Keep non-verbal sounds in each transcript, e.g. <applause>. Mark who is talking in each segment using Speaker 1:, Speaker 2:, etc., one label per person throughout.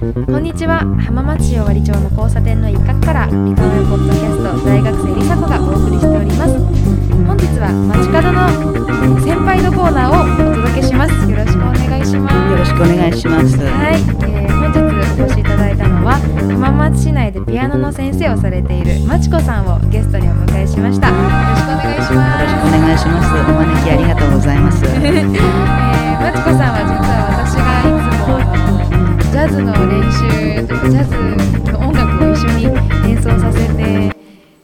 Speaker 1: こんにちは。浜松市尾張町の交差点の一角から三河屋ポッドキャスト大学生りさ子がお送りしております。本日は街角の先輩のコーナーをお届けします。よろしくお願いします。
Speaker 2: よろしくお願いします。
Speaker 1: はい、えー本日お越しいただいたのは浜松市内でピアノの先生をされているまちこさんをゲストにお迎えしました。よろしくお願いします。
Speaker 2: よろしくお願いします。お招きありがとうございます。<laughs>
Speaker 1: えー、まちこさんは実はャズの練習とかジャズの音楽を一緒に演奏させて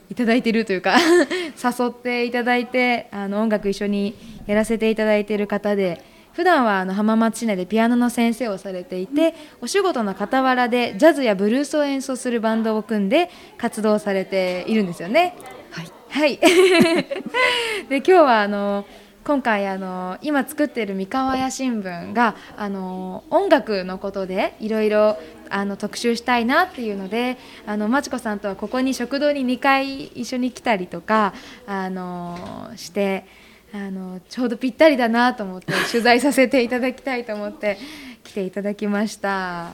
Speaker 1: いただいているというか <laughs> 誘っていただいてあの音楽一緒にやらせていただいている方で普段はあの浜松市内でピアノの先生をされていてお仕事の傍らでジャズやブルースを演奏するバンドを組んで活動されているんですよね。
Speaker 2: はい。
Speaker 1: はい。<laughs> で今日はあの今回あの今作ってる三河屋新聞があの音楽のことでいろいろあの特集したいなっていうのであのまちこさんとはここに食堂に2回一緒に来たりとかあのしてあのちょうどぴったりだなと思って取材させていただきたいと思って来ていただきました。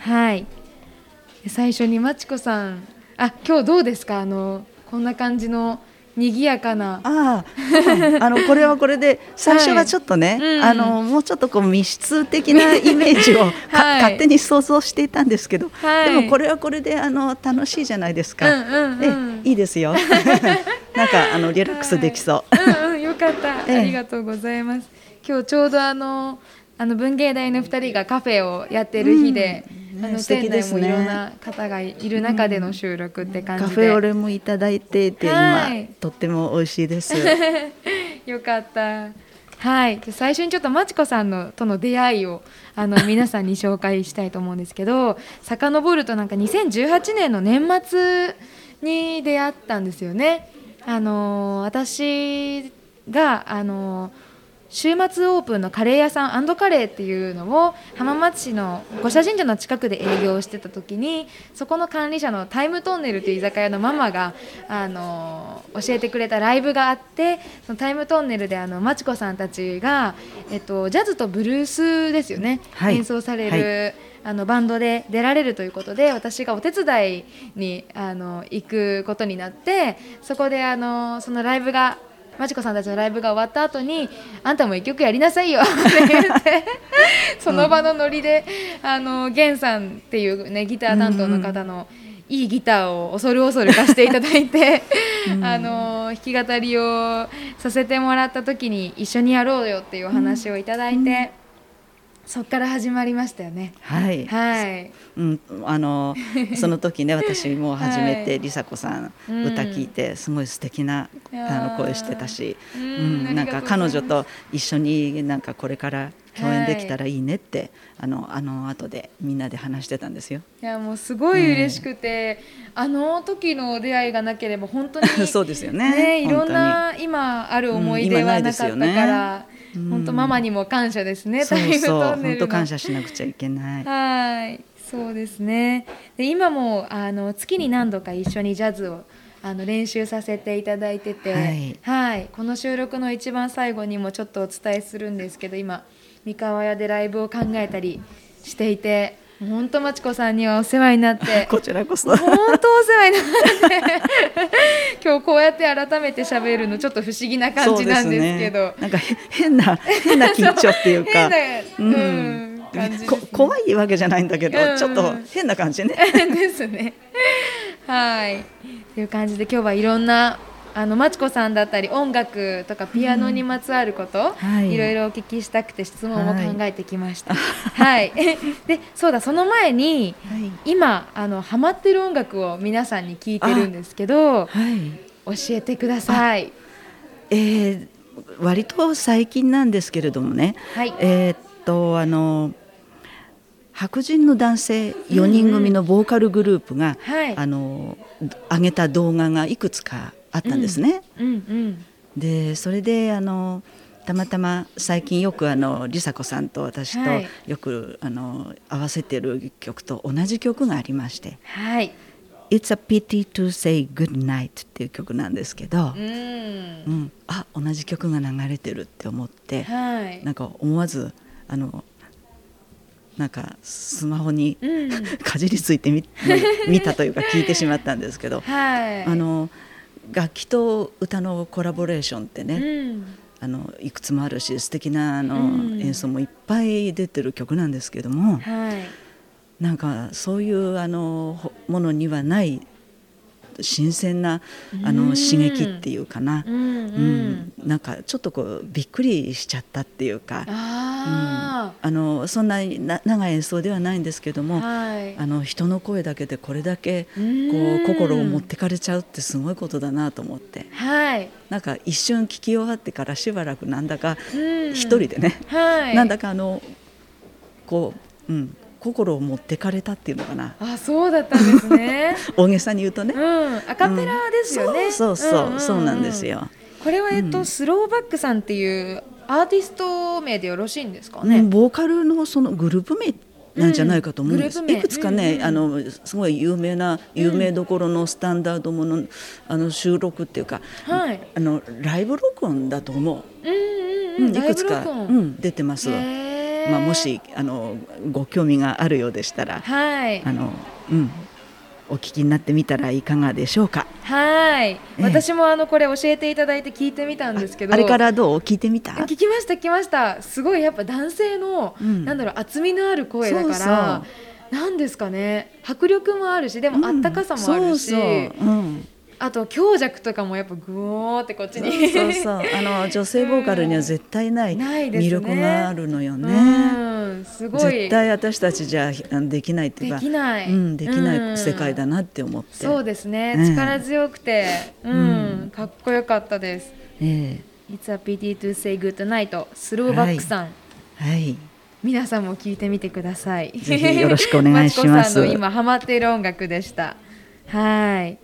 Speaker 1: はい。最初にまちこさんあ今日どうですか？あのこんな感じの賑やかな。
Speaker 2: ああ、うん。あのこれはこれで <laughs> 最初はちょっとね、
Speaker 1: うん。
Speaker 2: あのもうちょっとこう密室的な <laughs> イメージをか、<laughs>
Speaker 1: はい。
Speaker 2: 勝手に想像していたんですけど、
Speaker 1: はい。
Speaker 2: でもこれはこれであの楽しいじゃないですか。
Speaker 1: うんうんうん。
Speaker 2: えいいですよ。なんかあのリラックスできそう。
Speaker 1: うんうんよかった、
Speaker 2: ええ。
Speaker 1: ありがとうございます。今日ちょうどあのあの文芸大の2人がカフェをやってる日で、
Speaker 2: うんね素敵
Speaker 1: 店内もいろんな方がいる中での収録って感じで、
Speaker 2: カフェオレもいただいていて、
Speaker 1: はい
Speaker 2: 今とっても美味しいです。<laughs>
Speaker 1: よかった。はい、で最初にちょっとまちこさんのとの出会いをあの皆さんに紹介したいと思うんですけど <laughs> 遡るとなんか2018年の年末に出会ったんですよね。あの私があの週末オープンのカレー屋さんカレーっていうのを浜松市の五社神社の近くで営業してた時にそこの管理者のタイムトンネルという居酒屋のママがあの教えてくれたライブがあってそのタイムトンネルであのまちこさんたちが、えっと、ジャズとブルースですよね、
Speaker 2: はい。
Speaker 1: 演奏される、あのバンドで出られるということで私がお手伝いにあの行くことになってそこであのそのライブがまちこさんたちのライブが終わった後にあんたも一曲やりなさいよって言ってその場のノリで、あのゲンさんっていうねギター担当の方のいいギターを恐る恐る貸していただいて、あの弾き語りをさせてもらった時に一緒にやろうよっていうお話をいただいて、そっから始まりましたよね。
Speaker 2: はい。
Speaker 1: はい、
Speaker 2: うん、あのその時ね <laughs> 私も初めて
Speaker 1: はい。
Speaker 2: 梨紗子さん、
Speaker 1: うん。
Speaker 2: 歌聞いてすごい素敵なあの声してたし、
Speaker 1: う
Speaker 2: うんん、なんか彼女と一緒になんかこれから共演できたらいいねって、あのあの後でみんなで話してたんですよ。
Speaker 1: いやもうすごい嬉しくて、あの時の出会いがなければ本当に <laughs>
Speaker 2: そうですよね
Speaker 1: いろんな今ある思い出はなかったから、
Speaker 2: うんね
Speaker 1: 本当ママにも感謝ですね、タイムトンネルの。
Speaker 2: 本当感謝しなくちゃいけない。
Speaker 1: はいそうですね。で今もあの月に何度か一緒にジャズをあの練習させていただいてて、
Speaker 2: はい。
Speaker 1: はいこの収録の一番最後にもちょっとお伝えするんですけど今三河屋でライブを考えたりしていて本当まちこさんにはお世話になって。<laughs>
Speaker 2: こちらこそ。
Speaker 1: 本当お世話になって。<laughs> 今日こうやって改めて喋るのちょっと不思議な感じなんですけど。
Speaker 2: ね、なんかへ変な変な緊張っていうか、<laughs>
Speaker 1: 変なうん感じですね。
Speaker 2: こ怖いわけじゃないんだけど、
Speaker 1: うん。
Speaker 2: ちょっと変な感じね。
Speaker 1: ですね。はい。という感じで今日はいろんなあのまちこさんだったり音楽とかピアノにまつわること、
Speaker 2: はい
Speaker 1: いろいろお聞きしたくて質問を考えてきました。はい。<laughs> で、そうだその前に、
Speaker 2: はい
Speaker 1: 今あのハマってる音楽を皆さんに聞いてるんですけど、
Speaker 2: はい。
Speaker 1: 教えてください。
Speaker 2: えー、割と最近なんですけれどもね、
Speaker 1: はい。
Speaker 2: えーっとあの白人の男性4人組のボーカルグループが、
Speaker 1: はい。
Speaker 2: あの上げた動画がいくつかあったんですね。
Speaker 1: うんうん。
Speaker 2: でそれであのたまたま最近よくあの梨紗子さんと私と
Speaker 1: はい
Speaker 2: よく、あの合わせてる曲と同じ曲がありまして
Speaker 1: はい。
Speaker 2: 「It's a pity to say good night」っていう曲なんですけど
Speaker 1: う、ん
Speaker 2: う。ん、あ同じ曲が流れてるって思って
Speaker 1: はい。
Speaker 2: なんか思わずあのなんかスマホに
Speaker 1: うん <laughs>
Speaker 2: かじりついてみ見たというか聞いてしまったんですけど、
Speaker 1: はい
Speaker 2: あの楽器と歌のコラボレーションってね、
Speaker 1: うん。
Speaker 2: あのいくつもあるし素敵なあの、
Speaker 1: うん。
Speaker 2: 演奏もいっぱい出てる曲なんですけども
Speaker 1: はい。
Speaker 2: なんかそういうあのほものにはない新鮮なあ
Speaker 1: うん。
Speaker 2: の刺激っていうかな、
Speaker 1: うん。うん、
Speaker 2: うん。なんかちょっとこうびっくりしちゃったっていうか。
Speaker 1: あ
Speaker 2: あのそんなにな長い演奏ではないんですけど
Speaker 1: あ、
Speaker 2: も、
Speaker 1: はい。
Speaker 2: あの人の声だけでこれだけこ
Speaker 1: うん。
Speaker 2: う心を持ってかれちゃうってすごいことだなと思って。
Speaker 1: はい、
Speaker 2: なんか一瞬聞き終わってからしばらくなんだか
Speaker 1: うん。
Speaker 2: 一人でね、
Speaker 1: はい、
Speaker 2: なんだかあのこう、うん、心を持ってかれたっていうのかな。
Speaker 1: あそうだったんですね。<laughs>
Speaker 2: 大げさに言うとね。
Speaker 1: う。んアカペラですよね、
Speaker 2: そうそうそう、
Speaker 1: んんん。
Speaker 2: そうなんですよ。
Speaker 1: これはえっと、
Speaker 2: うん。
Speaker 1: スローバックさんっていうアーティスト名でよろしいんですかね、
Speaker 2: うんボーカルのそのグループ名なんじゃないかと思うんです、
Speaker 1: うん
Speaker 2: いくつかね、
Speaker 1: うんうん
Speaker 2: あのすごい有名な有名どころのスタンダードもの,、あの収録っていうか、
Speaker 1: はい。
Speaker 2: あのライブ録音だと思う、
Speaker 1: うんうんうん、
Speaker 2: うんいくつか、うん、出てます、まあ、もしあのご興味があるようでしたら
Speaker 1: はい。
Speaker 2: あの、うん、お聞きになってみたらいかがでしょうか。
Speaker 1: はい、
Speaker 2: ええ。
Speaker 1: 私もあのこれ教えていただいて聞いてみたんですけど。
Speaker 2: あれからどう？聞いてみた？
Speaker 1: 聞きました聞きました。すごいやっぱ男性の、
Speaker 2: うん。
Speaker 1: なんだろう厚みのある声だから
Speaker 2: そう
Speaker 1: なんですかね。迫力もあるしでもあったかさもあるし、
Speaker 2: うんそうそう。うん
Speaker 1: あと強弱とかもやっぱグオーってこっちに。
Speaker 2: そうそう。あの女性ボーカルには絶対ない魅力があるのよね。
Speaker 1: うんすごい。
Speaker 2: 絶対私たちじゃあできないっていう
Speaker 1: で
Speaker 2: か
Speaker 1: きない、
Speaker 2: うん、できない世界だ
Speaker 1: な
Speaker 2: なって思って、
Speaker 1: そうですね、
Speaker 2: ええ
Speaker 1: 力強くて、うん。
Speaker 2: うん。
Speaker 1: かっこよかったです。
Speaker 2: え
Speaker 1: It's a pity to say good night スローバックさん、
Speaker 2: えはい。
Speaker 1: 皆さんも聞いてみてください。
Speaker 2: ぜひよろしくお願いします。<laughs>
Speaker 1: マチコさんの今ハマっている音楽でした。はい。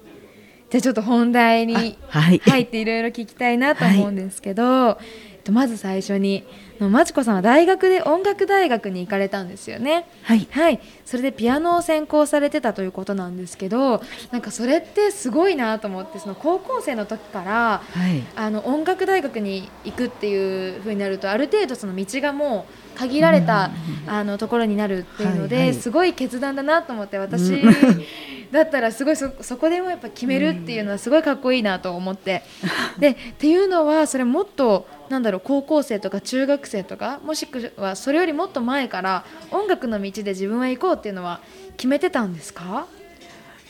Speaker 1: じゃあちょっと本題に入っていろいろ聞きたいなと思うんですけど、えっとまず最初にあのマチコさんは大学で音楽大学に行かれたんですよね。
Speaker 2: はい。
Speaker 1: はい、それでピアノを専攻されてたということなんですけど、なんかそれってすごいなと思ってその高校生の時から
Speaker 2: はい。
Speaker 1: あの音楽大学に行くっていう風になるとある程度その道がもう限られた、あのところになるっていうので、
Speaker 2: はいはい。
Speaker 1: すごい決断だなと思って私、
Speaker 2: うん <laughs>
Speaker 1: だったらすごいそそこでもやっぱ決めるっていうのはすごいかっこいいなと思って、<laughs> でっていうのはそれもっとなんだろう高校生とか中学生とかもしくはそれよりもっと前から音楽の道で自分は行こうっていうのは決めてたんですか？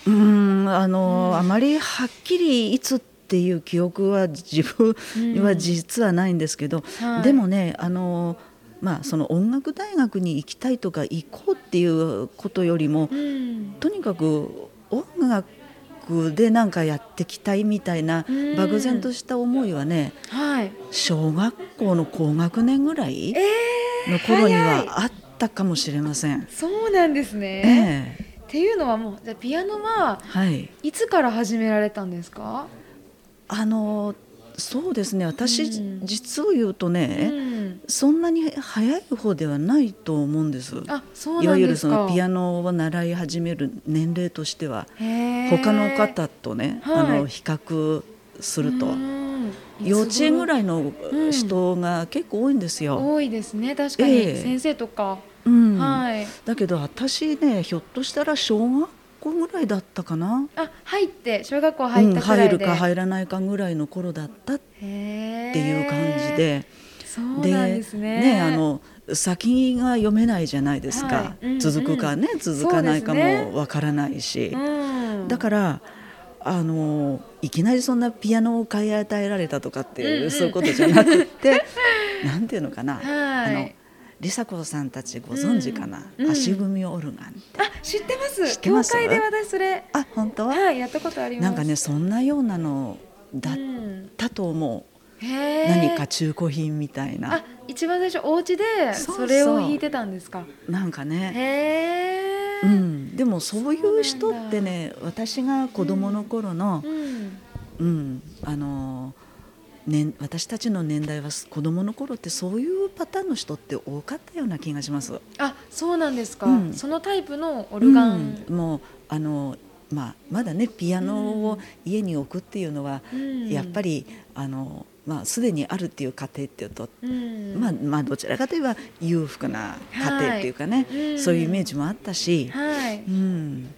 Speaker 2: うーんあの、あまりはっきりいつっていう記憶は自分には実はないんですけど、
Speaker 1: はい。
Speaker 2: でもねあのまあその音楽大学に行きたいとか行こうっていうことよりも、
Speaker 1: うん。
Speaker 2: とにかく音楽でなんかやってきたいみたいな
Speaker 1: うん。
Speaker 2: 漠然とした思いはね
Speaker 1: はい。
Speaker 2: 小学校の高学年ぐらい
Speaker 1: え
Speaker 2: の頃にはあったかもしれません。
Speaker 1: ー、そうなんですね、
Speaker 2: ええ。
Speaker 1: っていうのはもうじゃあピアノは
Speaker 2: はい、
Speaker 1: いつから始められたんですか？
Speaker 2: あのそうですね。私、
Speaker 1: うん。
Speaker 2: 実を言うとね、
Speaker 1: うん、
Speaker 2: そんなに早い方ではないと思うんです。
Speaker 1: あ、そう
Speaker 2: いわゆるそ。のピアノを習い始める年齢としては他の方とね、
Speaker 1: はい。
Speaker 2: あの比較すると
Speaker 1: うん。
Speaker 2: 幼稚園ぐらいの
Speaker 1: うん。
Speaker 2: 人が結構多いんですよ。
Speaker 1: 多いですね。確かに、
Speaker 2: ええ。
Speaker 1: 先生とか、
Speaker 2: うん。
Speaker 1: はい。
Speaker 2: だけど私ねひょっとしたら小学校ぐらいだったかな？
Speaker 1: あ、入って小学校入
Speaker 2: うん
Speaker 1: ったくらいで、
Speaker 2: 入るか入らないかぐらいの頃だったっていう感じ。で。
Speaker 1: そうなんですね。
Speaker 2: あの先が読めないじゃないですか、
Speaker 1: はい。うんうん。
Speaker 2: 続くかね続かないかもわからないし、
Speaker 1: うん、
Speaker 2: だからあのいきなりそんなピアノを買い与えられたとかっていう、
Speaker 1: うんうん。
Speaker 2: そういうことじゃなくって <laughs> なんていうのかな、
Speaker 1: はい。
Speaker 2: あの梨紗子さんたちご存知かな、
Speaker 1: うん。うん
Speaker 2: 足踏みオルガンって。
Speaker 1: あ、知ってます。教会で私それ、
Speaker 2: あ本当？は、
Speaker 1: はい、やったことあります。
Speaker 2: なんかねそんなようなのだっ
Speaker 1: うん
Speaker 2: たと思う、
Speaker 1: へー。
Speaker 2: 何か中古品みたいな。
Speaker 1: あ、一番最初お家で
Speaker 2: そ
Speaker 1: れを弾いてたんですか。
Speaker 2: なんかね。
Speaker 1: へえ。
Speaker 2: うん、でもそういう人ってね私が子供の頃の
Speaker 1: う、ん。
Speaker 2: うん。あのね、私たちの年代は子供の頃ってそういうパターンの人って多かったような気がします。
Speaker 1: あ、そうなんですか。
Speaker 2: うん。
Speaker 1: そのタイプのオルガン。
Speaker 2: うん。もうあの、まあ、まだねピアノを家に置くっていうのは、
Speaker 1: うん。
Speaker 2: やっぱりあのまあ、すでにあるっていう家庭っていうと、
Speaker 1: うん。
Speaker 2: まあ、まあどちらかといえば裕福な家庭っていうかね、
Speaker 1: はい。うん。
Speaker 2: そういうイメージもあったし、
Speaker 1: はい。
Speaker 2: うん、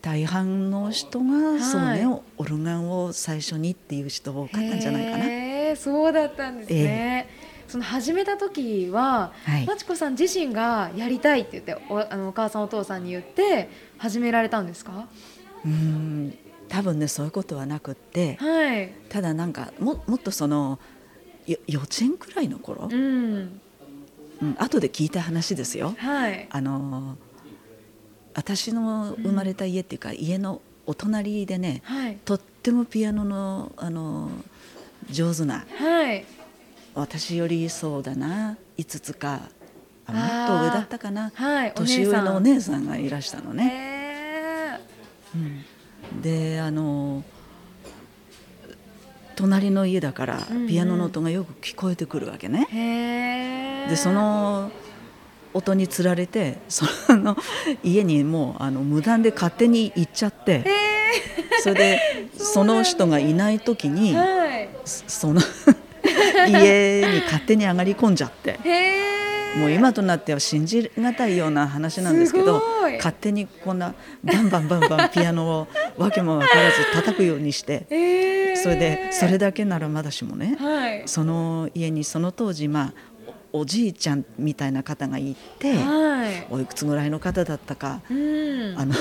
Speaker 2: 大半の人が、
Speaker 1: はい
Speaker 2: そうねオルガンを最初にっていう人多かったんじゃないかな。
Speaker 1: そうだったんですね。その始めた時は、
Speaker 2: はい
Speaker 1: まちこさん自身がやりたいって言っておあのお母さんお父さんに言って始められたんですか？
Speaker 2: うん多分ねそういうことはなくって
Speaker 1: はい。
Speaker 2: ただなんかももっとそのよ幼稚園くらいの頃、
Speaker 1: うん。
Speaker 2: うん、後で聞いた話ですよ。
Speaker 1: はい。
Speaker 2: あの私の生まれた家っていうか、家のお隣でね
Speaker 1: はい。
Speaker 2: とってもピアノのあの上手な
Speaker 1: はい。
Speaker 2: 私よりそうだな5つかもっと上だったかな
Speaker 1: はい。
Speaker 2: 年上のお姉さんがいらしたのね。
Speaker 1: ね。
Speaker 2: うんであの隣の家だから
Speaker 1: うんうん
Speaker 2: ピアノの音がよく聞こえてくるわけね。
Speaker 1: へえ。
Speaker 2: でその音につられてその家にもうあの無断で勝手に行っちゃってそれでその人がいない時に
Speaker 1: はい。
Speaker 2: そその <laughs> 家に勝手に上がり込んじゃって。もう今となっては信じがたいような話なんですけど勝手にこんなバンバンバンバンピアノをわけも分からず叩くようにして
Speaker 1: へえ。
Speaker 2: それでそれだけならまだしもね
Speaker 1: はい。
Speaker 2: その家にその当時まあおおじいちゃんみたいな方がいて
Speaker 1: はい。
Speaker 2: おいくつぐらいの方だったか
Speaker 1: うん。
Speaker 2: あの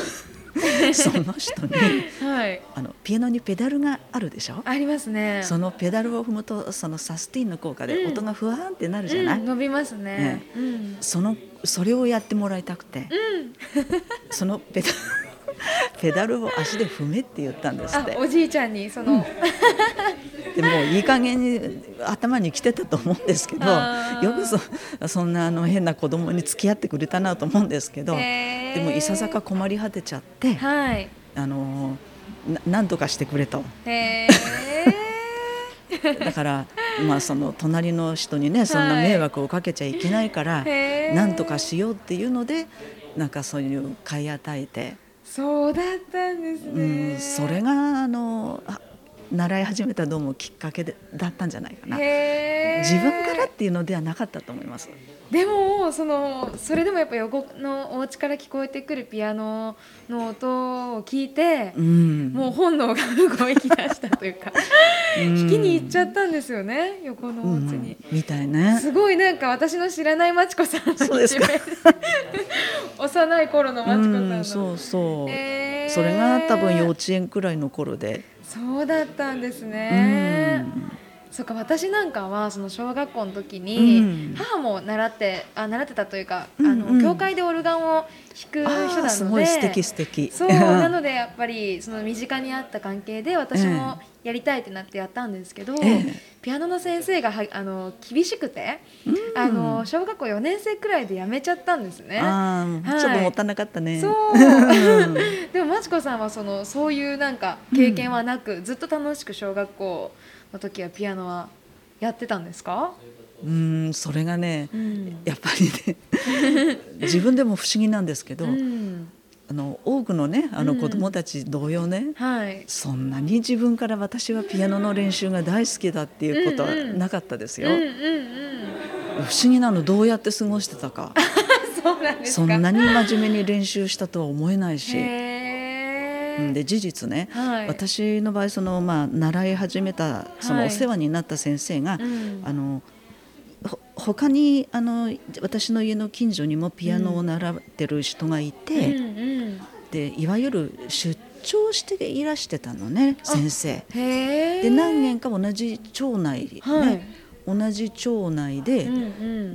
Speaker 2: <laughs> その人に
Speaker 1: はい。
Speaker 2: あのピアノにペダルがあるでしょ？
Speaker 1: ありますね。
Speaker 2: そのペダルを踏むとそのサスティンの効果で
Speaker 1: うん
Speaker 2: 音がふわーんってなるじゃない、
Speaker 1: うん、伸びますね
Speaker 2: ね。
Speaker 1: うん。
Speaker 2: そのそれをやってもらいたくて、<laughs> そのペダル <laughs> ペダルを足で踏めって言ったんですって、
Speaker 1: あおじいちゃんにその、
Speaker 2: でもういい加減に頭に来てたと思うんですけどよくそそんなあの変な子供に付き合ってくれたなと思うんですけど
Speaker 1: へー。
Speaker 2: でもいささか困り果てちゃって、
Speaker 1: はい。
Speaker 2: あのななんとかしてくれと。
Speaker 1: へえ。<laughs>
Speaker 2: だからまあその隣の人にねそんな迷惑をかけちゃいけないから、
Speaker 1: へー。
Speaker 2: なんとかしようっていうのでなんかそういう買い与えて、
Speaker 1: そうだったんです
Speaker 2: う
Speaker 1: ね。
Speaker 2: ん、それがあのあ習い始めたどうもきっかけでだったんじゃないかな。自分からっていうのではなかったと思います。
Speaker 1: でもそのそれでもやっぱ横のお家から聞こえてくるピアノの音を聞いて、
Speaker 2: うん、
Speaker 1: もう本能が動き出したというか、<laughs> 聞きに行っちゃったんですよね横のお
Speaker 2: うん。
Speaker 1: 家に。
Speaker 2: みたいね。
Speaker 1: すごいなんか私の知らないまちこさんの
Speaker 2: そうですか。
Speaker 1: 一面。<laughs> 幼い頃のまちこさんの、
Speaker 2: うん、そうそう、
Speaker 1: へー。
Speaker 2: それが多分幼稚園くらいの頃で、
Speaker 1: そうだったんです
Speaker 2: う
Speaker 1: ね。
Speaker 2: ん、
Speaker 1: そっか私なんかはその小学校の時に、
Speaker 2: うん。
Speaker 1: 母も習ってあ習ってたというか、
Speaker 2: うん
Speaker 1: あの
Speaker 2: うん。
Speaker 1: 教会でオルガンを弾く人なので
Speaker 2: すごい素敵素敵。
Speaker 1: そう <laughs> なのでやっぱりその身近にあった関係で私もやりたいってなってやったんですけど、
Speaker 2: ええ。
Speaker 1: ピアノの先生がはあの厳しくて、
Speaker 2: うん。
Speaker 1: あの小学校4年生くらいで辞めちゃったんですね。
Speaker 2: ああ、
Speaker 1: はい
Speaker 2: ちょっともったいなかったね。
Speaker 1: そう。
Speaker 2: う <laughs> ん
Speaker 1: でもまちこさんはそのそういうなんか経験はなく、ずっと楽しく小学校の時はピアノはやってたんですか？
Speaker 2: うん、それがね、
Speaker 1: うん
Speaker 2: やっぱりね、自分でも不思議なんですけど、
Speaker 1: うん
Speaker 2: あの多くのね、あの
Speaker 1: うん
Speaker 2: 子供たち同様ね。
Speaker 1: はい。
Speaker 2: そんなに自分から私はピアノの練習が大好きだっていうことは
Speaker 1: うんうん
Speaker 2: なかったですよ。
Speaker 1: うんうんうん。
Speaker 2: 不思議なのどうやって過ごしてたか。<laughs>
Speaker 1: そん
Speaker 2: なに真面目に練習したとは思えないし。で事実ね、
Speaker 1: はい。
Speaker 2: 私の場合その、まあ、習い始めたその
Speaker 1: はい
Speaker 2: お世話になった先生が、
Speaker 1: うん。
Speaker 2: あのほ他にあの私の家の近所にもピアノを習ってる人がいて、
Speaker 1: うん。うん。
Speaker 2: でいわゆる出張していらしてたのね先生。で何軒か同じ町内、ね
Speaker 1: はい
Speaker 2: 同じ町内で。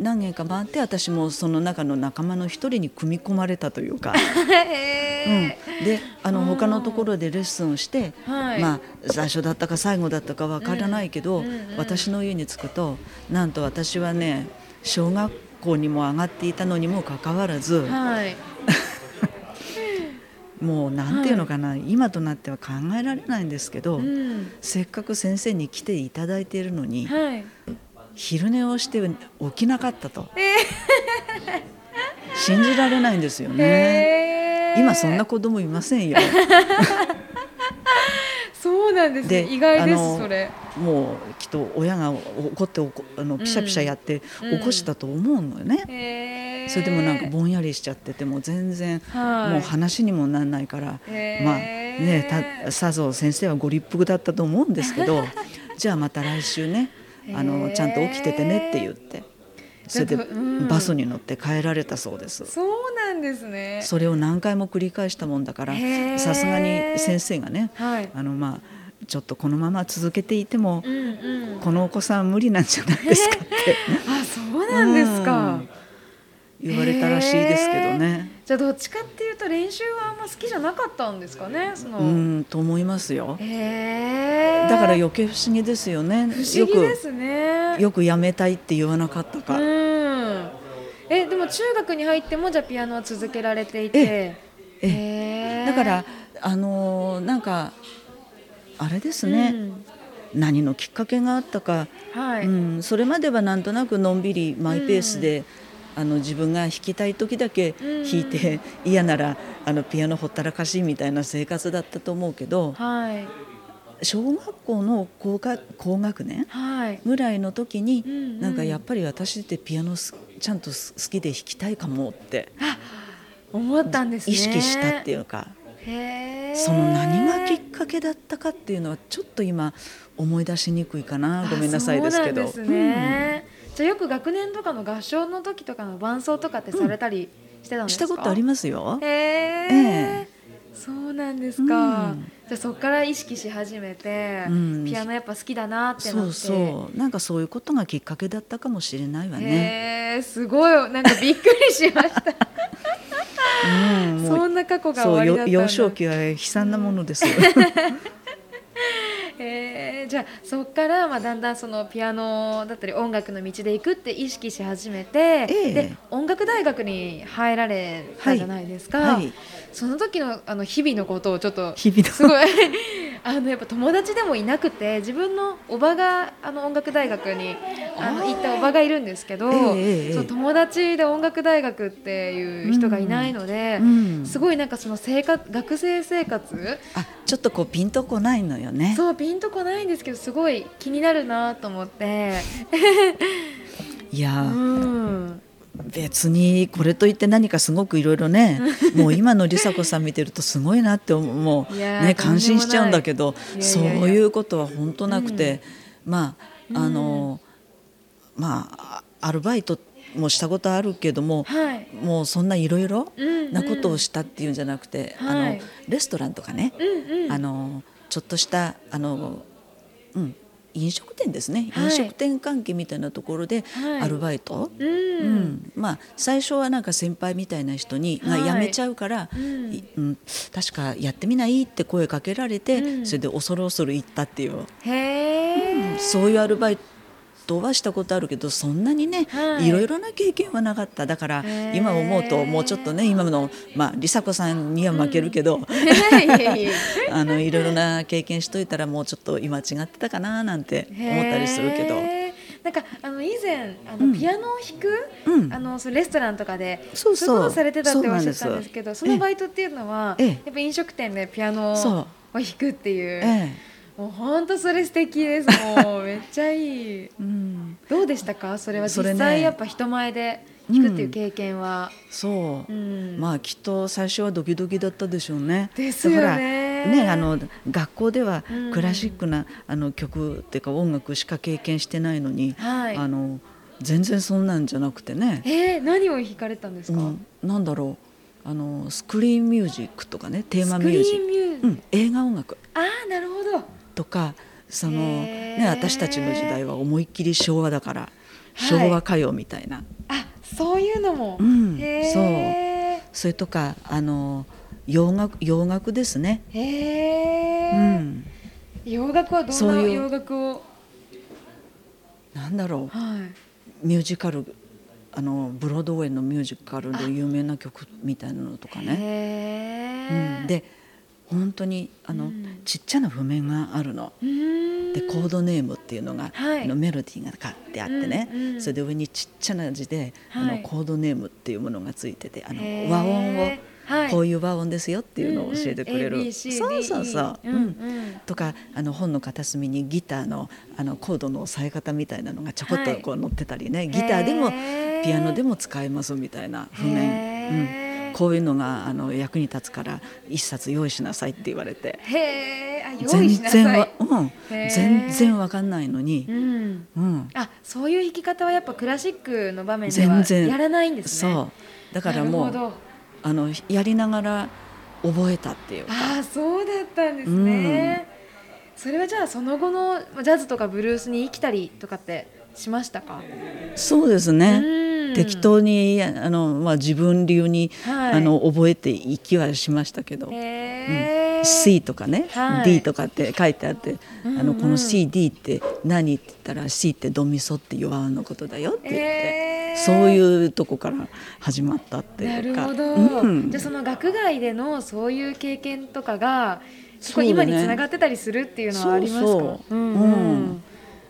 Speaker 2: 何軒か回って私もその中の仲間の一人に組み込まれたというか。<laughs>
Speaker 1: へ
Speaker 2: うん、であの他のところでレッスンをして、
Speaker 1: はい
Speaker 2: まあ、最初だったか最後だったかわからないけど、
Speaker 1: うんうんうん
Speaker 2: 私の家に着くとなんと私はね小学校にも上がっていたのにもかかわらず、
Speaker 1: え。はい。<laughs>
Speaker 2: もうなんていうのかな、今となっては考えられないんですけど、
Speaker 1: うん。
Speaker 2: せっかく先生に来ていただいているのに、
Speaker 1: はい。
Speaker 2: 昼寝をして起きなかったと、信じられないんですよね。
Speaker 1: へえ。
Speaker 2: 今そんな子供いませんよ。
Speaker 1: そ <laughs> そうなんですね。
Speaker 2: で
Speaker 1: 意外ですそれ。
Speaker 2: もうきっと親が怒ってあのピシャピシャやって
Speaker 1: うん。
Speaker 2: 起こしたと思うのよね、
Speaker 1: へー。
Speaker 2: それでもなんかぼんやりしちゃってても全然
Speaker 1: はい。
Speaker 2: もう話にもなんないから、
Speaker 1: へー。
Speaker 2: まあねた佐藤先生はご立腹だったと思うんですけど <laughs> じゃあまた来週ねあ
Speaker 1: へ
Speaker 2: の
Speaker 1: ー。
Speaker 2: ちゃんと起きててねって言って。それでバスに乗って帰られたそうです。
Speaker 1: そうなんですね。
Speaker 2: それを何回も繰り返したもんだからさすがに先生がね
Speaker 1: はい。
Speaker 2: あのまあちょっとこのまま続けていても
Speaker 1: うんうん。
Speaker 2: このお子さんは無理なんじゃないですかって。
Speaker 1: あそうなんですか。
Speaker 2: うん。言われたらしいですけどね。
Speaker 1: じゃあどっちかっていうと練習はあんま好きじゃなかったんですかねその。
Speaker 2: うんと思いますよ。
Speaker 1: へえ。
Speaker 2: だから余計不思議ですよね。
Speaker 1: 不思議ですね。
Speaker 2: よくやめたいって言わなかったか。
Speaker 1: うん。えでも中学に入ってもじゃあピアノは続けられていて。
Speaker 2: ええ
Speaker 1: へー
Speaker 2: だからあのーなんかあれですね、何のきっかけがあったか、
Speaker 1: うんはい、
Speaker 2: うん、それまではなんとなくのんびりマイペースで、あの自分が弾きたい時だけ弾いて、<laughs> 嫌ならあのピアノほったらかしみたいな生活だったと思うけど
Speaker 1: はい。
Speaker 2: 小学校の高学高学年
Speaker 1: はい。
Speaker 2: ぐらいの時に、
Speaker 1: うんうん。
Speaker 2: なんかやっぱり私ってピアノすちゃんとす好きで弾きたいかもって
Speaker 1: 思ったんですね。
Speaker 2: 意識したっていうか。その何がきっかけだったかっていうのはちょっと今思い出しにくいかな。ごめんなさいですけど。
Speaker 1: あそうなんですね、じゃあよく学年とかの合唱の時とかの伴奏とかってされたりしてたん
Speaker 2: うん
Speaker 1: ですか、
Speaker 2: したことありますよ。
Speaker 1: へえ
Speaker 2: え。
Speaker 1: そうなんですか、
Speaker 2: うん
Speaker 1: じゃあそこから意識し始めて、
Speaker 2: うん。
Speaker 1: ピアノやっぱ好きだなってなって。
Speaker 2: そうそう。なんかそういうことがきっかけだったかもしれないわね。
Speaker 1: へえすごい。なんかびっくりしました。<laughs>
Speaker 2: うん。
Speaker 1: そんな過去が
Speaker 2: そう幼少期は悲惨なものですよ。<laughs>
Speaker 1: えーじゃあそこからまあだんだんそのピアノだったり音楽の道で行くって意識し始めて、
Speaker 2: ええ。
Speaker 1: で音楽大学に入られたじゃないですか、
Speaker 2: はい。
Speaker 1: その時のあの日々のことをちょっと
Speaker 2: 日々の。
Speaker 1: すごいあのやっぱ友達でもいなくて自分のおばがあの音楽大学にあの行ったおばがいるんですけど、
Speaker 2: ええええ
Speaker 1: その友達で音楽大学っていう人がいないので、
Speaker 2: うん
Speaker 1: すごいなんかその生活学生生活
Speaker 2: あちょっとこうピンとこないのよね。
Speaker 1: そうピンとこないんですけどすごい気になるなと思って、
Speaker 2: いや
Speaker 1: う
Speaker 2: ー
Speaker 1: ん、
Speaker 2: 別にこれといって何かすごくいろいろねもう今の梨紗子さん見てるとすごいなって思う <laughs> ね感心しちゃうんだけどそう
Speaker 1: やい
Speaker 2: うことは本当なくて、まああの、まあアルバイトもしたことあるけども、
Speaker 1: はい。
Speaker 2: もうそんないろいろ
Speaker 1: うんうん。
Speaker 2: なことをしたっていうんじゃなくて、あの
Speaker 1: はい。
Speaker 2: レストランとかね、
Speaker 1: うんうん。
Speaker 2: あのちょっとしたあの、うん、飲食店ですね、
Speaker 1: はい。
Speaker 2: 飲食店関係みたいなところで
Speaker 1: はい。
Speaker 2: アルバイト、
Speaker 1: うん。
Speaker 2: うん。まあ、最初はなんか先輩みたいな人に、が
Speaker 1: はい。
Speaker 2: 辞めちゃうから、
Speaker 1: うん。
Speaker 2: いうん、確かやってみない？って声かけられて、
Speaker 1: うん。
Speaker 2: それで恐る恐る行ったっていう、
Speaker 1: へえ、
Speaker 2: そういうアルバイトはしたことあるけどそんなにね、
Speaker 1: はい。
Speaker 2: い、ろいろな経験はなかった。だから今思うともうちょっとね今の、まあ、梨紗子さんには負けるけど、<laughs>
Speaker 1: いやいや <laughs>
Speaker 2: あのいろいろな経験しといたらもうちょっと今違ってたかななんて思ったりするけど。
Speaker 1: なんかあの以前あの、
Speaker 2: うん。
Speaker 1: ピアノを弾く、
Speaker 2: うん。
Speaker 1: あのそのレストランとかで
Speaker 2: そうそう。
Speaker 1: いことをされてたっておっしゃったんですけどそのバイトっていうのは、
Speaker 2: ええ。
Speaker 1: やっぱ飲食店でピアノを弾くっていう
Speaker 2: ええ
Speaker 1: もう本当それ素敵です。もうめっちゃいい。
Speaker 2: うん、
Speaker 1: どうでしたか？それは
Speaker 2: それね。
Speaker 1: 実際やっぱ人前で弾くっていう経験は、
Speaker 2: そう、
Speaker 1: うん。
Speaker 2: まあきっと最初はドキドキだったでしょうね。
Speaker 1: ですよね。
Speaker 2: ねあの学校では
Speaker 1: うん
Speaker 2: クラシックな、あの曲っていうか音楽しか経験してないのに、
Speaker 1: はい。
Speaker 2: あの全然そんなんじゃなくてね、
Speaker 1: えー、何を弾かれたんですか、
Speaker 2: うん、なんだろう。あのスクリーンミュージックとかねテーマ
Speaker 1: スクリ
Speaker 2: ミュージック、
Speaker 1: ーンミュージック、
Speaker 2: うん、映画音楽。
Speaker 1: ああなるほど
Speaker 2: とかその、ね、私たちの時代は思いっきり昭和だから
Speaker 1: い。
Speaker 2: 昭和歌謡みたいな、
Speaker 1: あそういうのも、
Speaker 2: うん。
Speaker 1: へー。
Speaker 2: それとかあの洋楽洋楽ですね。
Speaker 1: へ
Speaker 2: う
Speaker 1: え、
Speaker 2: ん。
Speaker 1: 洋楽はど
Speaker 2: そういう。
Speaker 1: んな洋楽を？
Speaker 2: なんだろう。
Speaker 1: はい。
Speaker 2: ミュージカルあのブロードウェイのミュージカルで有名な曲みたいなのとかね、
Speaker 1: へ
Speaker 2: う
Speaker 1: え、
Speaker 2: ん、で本当にあの、
Speaker 1: うん。
Speaker 2: ちっちゃな譜面があるの。でコードネームっていうのが、
Speaker 1: はい。
Speaker 2: あのメロディーが書いてあってね、
Speaker 1: うんうん。
Speaker 2: それで上にちっちゃな字で、あ
Speaker 1: はい。
Speaker 2: のコードネームっていうものがついててあの和音を
Speaker 1: はい。
Speaker 2: こういう和音ですよっていうのを教えてくれる、
Speaker 1: うんうん ABCD
Speaker 2: そうそうそう、
Speaker 1: うんうん。
Speaker 2: とかあの本の片隅にギターのあのコードの押さえ方みたいなのがちょこっとこう載ってたりね、ギターでもピアノでも使えますみたいな譜面、うん、こういうのがあの役に立つから一冊用意しなさいって言われて。全然わ、うん、全然わかんないのに。
Speaker 1: う、ん。
Speaker 2: うん、
Speaker 1: あそういう弾き方はやっぱクラシックの場面では
Speaker 2: 全然。
Speaker 1: やらないんですね。
Speaker 2: そう。だからもうあのやりながら覚えたっていうか。
Speaker 1: ああそうだったんですね、それはじゃあその後のまあジャズとかブルースに生きたりとかってしましたか？
Speaker 2: そうですね、
Speaker 1: うん。
Speaker 2: 適当にあの、まあ、自分流に、
Speaker 1: はい。
Speaker 2: あの覚えていきはしましたけど、
Speaker 1: へえ
Speaker 2: C とかね、
Speaker 1: はい。
Speaker 2: D とかって書いてあって、
Speaker 1: うんうん。
Speaker 2: あのこの CD って何って言ったら C ってドミソって弱音のことだよって言って、そういうとこから始まったって
Speaker 1: な
Speaker 2: いうか。
Speaker 1: るほど、
Speaker 2: うん。
Speaker 1: じゃあその学外でのそういう経験とかが
Speaker 2: ね。
Speaker 1: 今につながってたりするっていうのはありますか？
Speaker 2: そうそう。
Speaker 1: うん。
Speaker 2: うん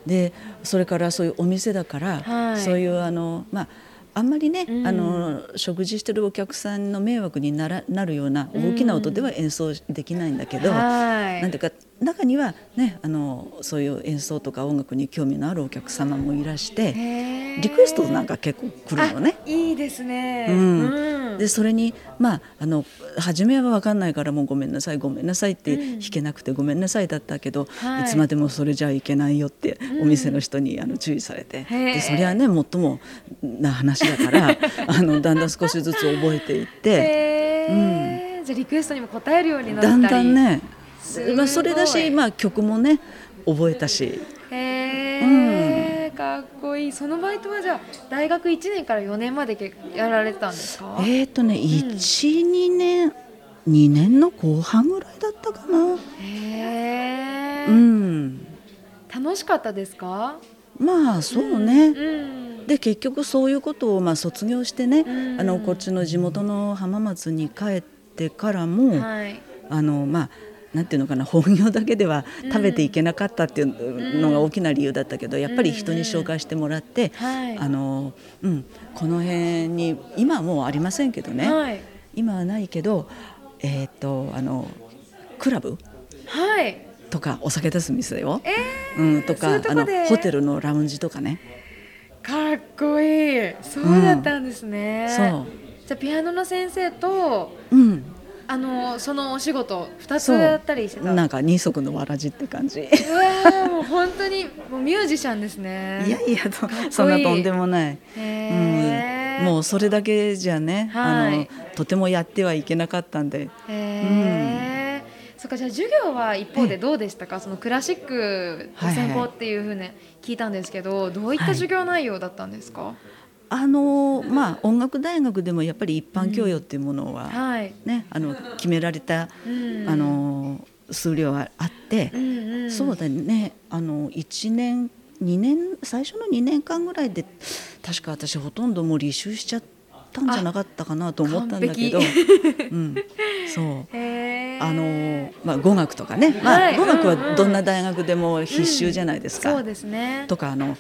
Speaker 2: でそれからそういうお店だから、
Speaker 1: はい。
Speaker 2: そういうあのまああんまりね、
Speaker 1: うん。
Speaker 2: あの食事してるお客さんの迷惑にならなるような大きな音では演奏できないんだけど、
Speaker 1: はい。
Speaker 2: なんていうか中にはねあのそういう演奏とか音楽に興味のあるお客様もいらしてリクエストなんか結構来るのね。
Speaker 1: あいいですね、
Speaker 2: うん。
Speaker 1: うん。
Speaker 2: でそれにまああの初めは分かんないからもうごめんなさいごめんなさいって
Speaker 1: うん。
Speaker 2: 弾けなくてごめんなさいだったけど、
Speaker 1: はい。
Speaker 2: い、つまでもそれじゃいけないよって
Speaker 1: うん。
Speaker 2: お店の人にあの注意されて、
Speaker 1: へー。
Speaker 2: でそれはね最もな話だから <laughs> あのだんだん少しずつ覚えていって。
Speaker 1: へー。じゃあリクエストにも応えるようになったり。
Speaker 2: だんだんねまあ、それだし、まあ、曲もね覚えたし。
Speaker 1: へえ、かっこいい。そのバイトはじゃあ大学1年から4年までけやられてたんですか？
Speaker 2: えっ、とね12年2年の後半ぐらいだったかな。
Speaker 1: へえ、
Speaker 2: うん。
Speaker 1: 楽しかったですか？
Speaker 2: まあそうね、
Speaker 1: うん、
Speaker 2: で結局そういうことをまあ卒業してね、
Speaker 1: うん。
Speaker 2: あのこっちの地元の浜松に帰ってからも、
Speaker 1: はい。
Speaker 2: あのまあなんていうのかな本業だけでは食べていけなかったっていうのが大きな理由だったけど、やっぱり人に紹介してもらって、
Speaker 1: はい。
Speaker 2: あのうん、この辺に今はもうありませんけどね、
Speaker 1: はい。
Speaker 2: 今はないけど、えー、とあのクラブ
Speaker 1: はい。
Speaker 2: とかお酒出す店よ、
Speaker 1: え
Speaker 2: うん、とかあのホテルのラウンジとかね。
Speaker 1: ー、かっこいい。そうだったんですね、
Speaker 2: そう。
Speaker 1: じゃあピアノの先生と
Speaker 2: うん
Speaker 1: あのそのお仕事2つやったりしてた？
Speaker 2: なんか二足のわらじって感じ。
Speaker 1: うわーもう本当にもうミュージシャンですね。
Speaker 2: いやいやそんなとんでもない。うん、もうそれだけじゃね、
Speaker 1: はい。
Speaker 2: あのとてもやってはいけなかったんで。
Speaker 1: へえ、そっかじゃあ授業は一方でどうでしたか、そのクラシックの専攻っていうふうに聞いたんですけど、どういった授業内容だったんですか？
Speaker 2: あのまあ音楽大学でもやっぱり一般教養っていうものは、
Speaker 1: はい。
Speaker 2: ねあの決められた、
Speaker 1: うん。
Speaker 2: あの数量はあって
Speaker 1: う、んうん、
Speaker 2: そうだね。あの一年二年最初の2年間ぐらいで確か私ほとんどもう履修しちゃったんじゃなかったかなと思ったんだけど、
Speaker 1: 完
Speaker 2: うん、そう。あのまあ、語学とかね、まあ
Speaker 1: はい。
Speaker 2: 語学はどんな大学でも必修じゃないですか。
Speaker 1: そうですね。
Speaker 2: とかあの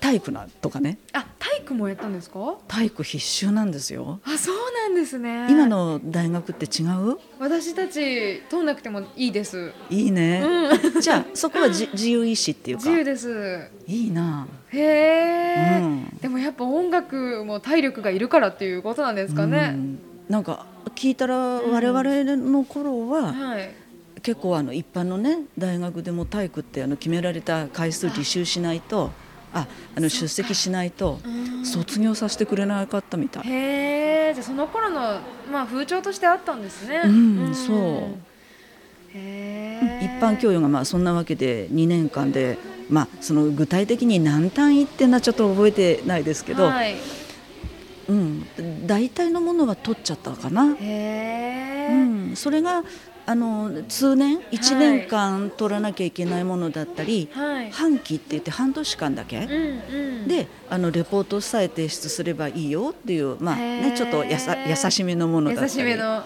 Speaker 2: 体育なとかね
Speaker 1: あ体育もやったんですか？
Speaker 2: 体育必修なんですよ。
Speaker 1: あそうなんですね。
Speaker 2: 今の大学って違う？
Speaker 1: 私たち通んなくてもいいです。
Speaker 2: いいね、じゃあそこはじ自由意志っていうか
Speaker 1: 自由です。
Speaker 2: いいな、
Speaker 1: へえ、
Speaker 2: うん
Speaker 1: でもやっぱ音楽も体力がいるからっていうことなんですか
Speaker 2: う
Speaker 1: ね。
Speaker 2: んなんか聞いたら我々の頃は、
Speaker 1: はい。
Speaker 2: 結構あの一般のね大学でも体育ってあの決められた回数履修しないとああの出席しないと
Speaker 1: うん
Speaker 2: 卒業させてくれなかったみたい。
Speaker 1: へえ、じゃあその頃のまあ風潮としてあったんですね。
Speaker 2: うんそう
Speaker 1: へえ。
Speaker 2: 一般教養がまあそんなわけで2年間で、まあ、その具体的に何単位っていうのはちょっと覚えてないですけど、
Speaker 1: はい。
Speaker 2: うん、大体のものは取っちゃったかな。
Speaker 1: へえ。
Speaker 2: うん、それがあの通年1年間取らなきゃいけないものだったり、
Speaker 1: はい。
Speaker 2: 半期って言って半年間だけ、
Speaker 1: うんうん。
Speaker 2: であのレポートさえ提出すればいいよっていう、まあね、ちょっとやさ優しめのものだったり
Speaker 1: 優しめの。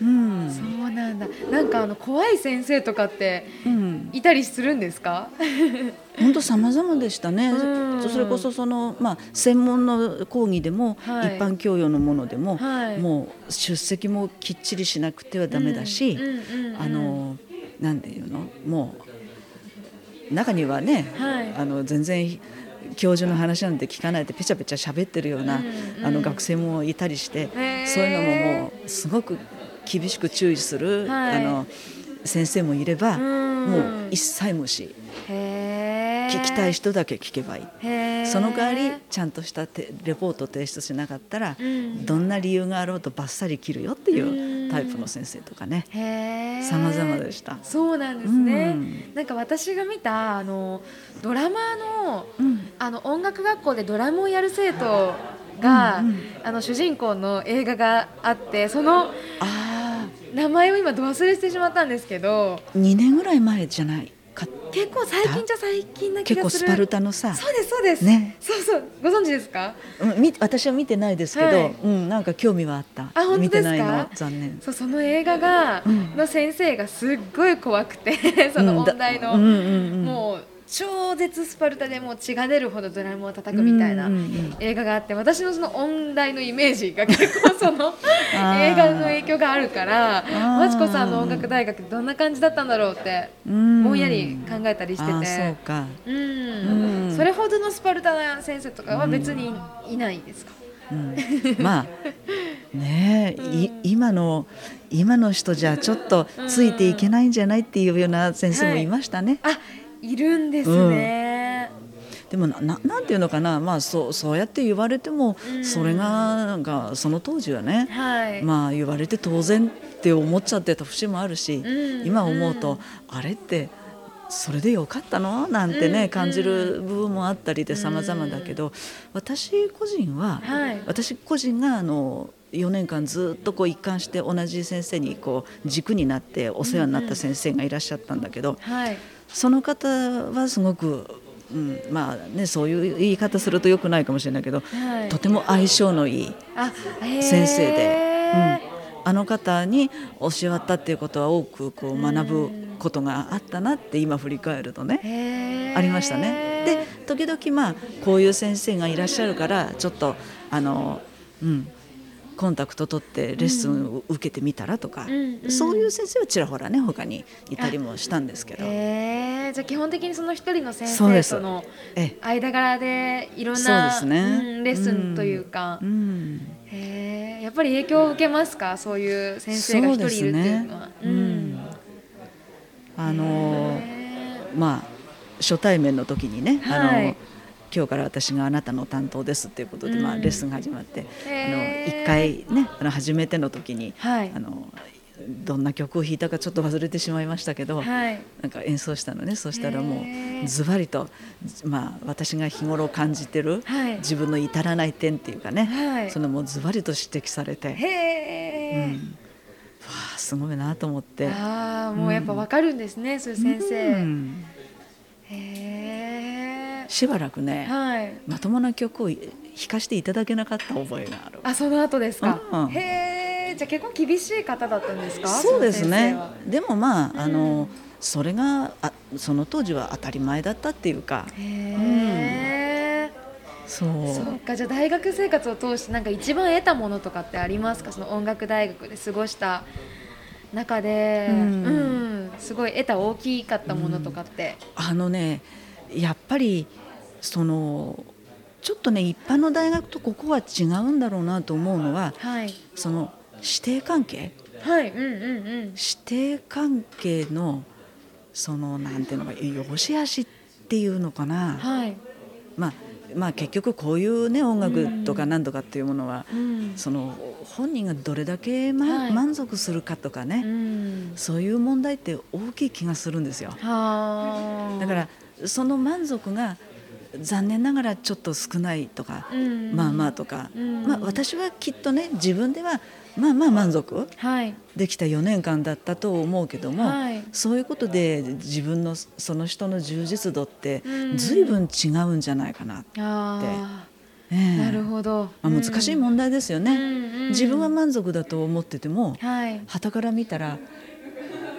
Speaker 2: うん。
Speaker 1: そうなんだ。なんかあの怖い先生とかって
Speaker 2: うん、
Speaker 1: いたりするんですか？
Speaker 2: 本当様々でしたね、
Speaker 1: うん。
Speaker 2: それこそその、まあ、専門の講義でも、
Speaker 1: はい。
Speaker 2: 一般教養のものでも、
Speaker 1: はい。
Speaker 2: もう出席もきっちりしなくてはダメだし、あのなんていうの？もう中にはね、
Speaker 1: はい。
Speaker 2: あの全然教授の話なんて聞かないでペチャペチャ喋ってるような、
Speaker 1: うんうん。
Speaker 2: あの学生もいたりして、そういうのももうすごく厳しく注意する、
Speaker 1: はい。
Speaker 2: あの先生もいれば、
Speaker 1: うん。
Speaker 2: もう一切無視。聞きたい人だけ聞けばいい。その代わりちゃんとしたてレポート提出しなかったら、
Speaker 1: うん。
Speaker 2: どんな理由があろうとバッサリ切るよっていうタイプの先生とかね。
Speaker 1: へー
Speaker 2: 様々でした。
Speaker 1: そうなんですね、
Speaker 2: うん。
Speaker 1: なんか私が見たあのドラマーの
Speaker 2: うん。
Speaker 1: あの音楽学校でドラムをやる生徒が、
Speaker 2: うんうん
Speaker 1: あの主人公の映画があってその
Speaker 2: あ
Speaker 1: 名前を今ど忘れしてしまったんですけど
Speaker 2: あ2年ぐらい前じゃないか。
Speaker 1: 結構最近じゃ最近な気がする。
Speaker 2: 結構スパルタのさ。
Speaker 1: そうですそうです、
Speaker 2: ね。
Speaker 1: そうそう。ご存知ですか？
Speaker 2: うんみ私は見てないですけど、
Speaker 1: はい。
Speaker 2: うん、なんか興味はあった。
Speaker 1: あ本当ですか？
Speaker 2: 残念。
Speaker 1: そうその映画が、
Speaker 2: うん。
Speaker 1: の先生がすっごい怖くて <laughs> その音大の、
Speaker 2: うんうんうん。
Speaker 1: もう超絶スパルタでもう血が出るほどドラムを叩くみたいな
Speaker 2: うんうんうん
Speaker 1: 映画があって私のその音大のイメージが結構その <laughs> 映画の影響があるから
Speaker 2: ー。
Speaker 1: マチコさんの音楽大学どんな感じだったんだろうって
Speaker 2: うん。
Speaker 1: ぼんやり考えたりしてて。
Speaker 2: そう
Speaker 1: ん。
Speaker 2: うん。
Speaker 1: それほどのスパルタな先生とかは別にいないですか？
Speaker 2: うん。まあ <laughs> ねえ、い今の今の人じゃちょっとついていけないんじゃないっていうような先生もいましたね。
Speaker 1: あいるんですね、
Speaker 2: でもなななんていうのかな、まあそうそうやって言われても、
Speaker 1: うん。
Speaker 2: それがなんかその当時はね、
Speaker 1: はい、
Speaker 2: まあ言われて当然って思っちゃってた節もあるし、
Speaker 1: うん
Speaker 2: 今思うと、
Speaker 1: うん。
Speaker 2: あれってそれでよかったの？なんてね、
Speaker 1: うん
Speaker 2: 感じる部分もあったりで様々だけど、私個人は、
Speaker 1: はい。
Speaker 2: 私個人があの4年間ずっとこう一貫して同じ先生にこう軸になってお世話になった先生がいらっしゃったんだけど、
Speaker 1: はい
Speaker 2: その方はすごく、うん、まあねそういう言い方するとよくないかもしれないけど、
Speaker 1: はい。
Speaker 2: とても相性のいい先生で、うん、あの方に教えわったっていうことは多くこう学ぶことがあったなって今振り返るとね、ありましたね。で時々まあこういう先生がいらっしゃるからちょっとあの、うん、コンタクト取ってレッスンを受けてみたらとか、そういう先生はちらほらね他にいたりもしたんですけど、
Speaker 1: へー。じゃあ基本的にその一人の先生との
Speaker 2: ええ。
Speaker 1: 間柄でいろん
Speaker 2: そう
Speaker 1: な
Speaker 2: ですね。
Speaker 1: うんレッスンというか、
Speaker 2: うん。
Speaker 1: へー。やっぱり影響を受けますか？そういう先生が一人いるっていうのは。
Speaker 2: ね。うん。あのまあ初対面の時にね、
Speaker 1: はい。
Speaker 2: あの今日から私があなたの担当ですっていうことで、まあ、
Speaker 1: うん。
Speaker 2: レッスンが始まって、あの一回ねあの初めての時に、
Speaker 1: はい。
Speaker 2: あのどんな曲を弾いたかちょっと忘れてしまいましたけど、
Speaker 1: はい。
Speaker 2: なんか演奏したのね。そしたらもうズバリと、まあ、私が日頃感じてる、
Speaker 1: はい。
Speaker 2: 自分の至らない点っていうかね、
Speaker 1: はい。
Speaker 2: そのもうズバリと指摘されて、
Speaker 1: へー。
Speaker 2: うん、わあすごいなと思って。
Speaker 1: ああもうやっぱわかるんですね、そういう先生。
Speaker 2: うん。
Speaker 1: へえ。
Speaker 2: しばらくね、
Speaker 1: はい。
Speaker 2: まともな曲を弾かせていただけなかった覚えがある。
Speaker 1: あその後ですか？
Speaker 2: うん
Speaker 1: へえ。じゃあ結構厳しい方だったんですか？
Speaker 2: そうですね。でもまあ、あ
Speaker 1: う
Speaker 2: のそれがあその当時は当たり前だったっていうか
Speaker 1: へえ。
Speaker 2: そう
Speaker 1: そうかじゃあ大学生活を通してなんか一番得たものとかってありますか？その音楽大学で過ごした中で、
Speaker 2: う
Speaker 1: うんんすごい得た大きかったものとかって、
Speaker 2: あのねやっぱりそのちょっとね一般の大学とここは違うんだろうなと思うのは
Speaker 1: はい。
Speaker 2: その師弟関係？
Speaker 1: はいうんうんうん。
Speaker 2: 師弟関係のそのなんていうのかよしあしっていうのかな、
Speaker 1: はい、
Speaker 2: まあ、まあ結局こういうね音楽とか
Speaker 1: うん。
Speaker 2: 何とかっていうものは、
Speaker 1: うん。
Speaker 2: その本人がどれだけ、ま
Speaker 1: はい。
Speaker 2: 満足するかとかね、
Speaker 1: うん。
Speaker 2: そういう問題って大きい気がするんですよ。
Speaker 1: はあ。
Speaker 2: だからその満足が残念ながらちょっと少ないとか、
Speaker 1: うん。
Speaker 2: まあまあとか、
Speaker 1: うん。
Speaker 2: まあ、私はきっとね自分ではまあまあ満足
Speaker 1: はい。
Speaker 2: できた4年間だったと思うけども、
Speaker 1: はい。
Speaker 2: そういうことで自分のその人の充実度って
Speaker 1: うん。
Speaker 2: 随分違うんじゃないかな。
Speaker 1: あ
Speaker 2: ええ。
Speaker 1: なるほど、
Speaker 2: まあ、難しい問題ですよね、
Speaker 1: うん。うん。
Speaker 2: 自分は満足だと思ってても
Speaker 1: はい。
Speaker 2: 傍から見たら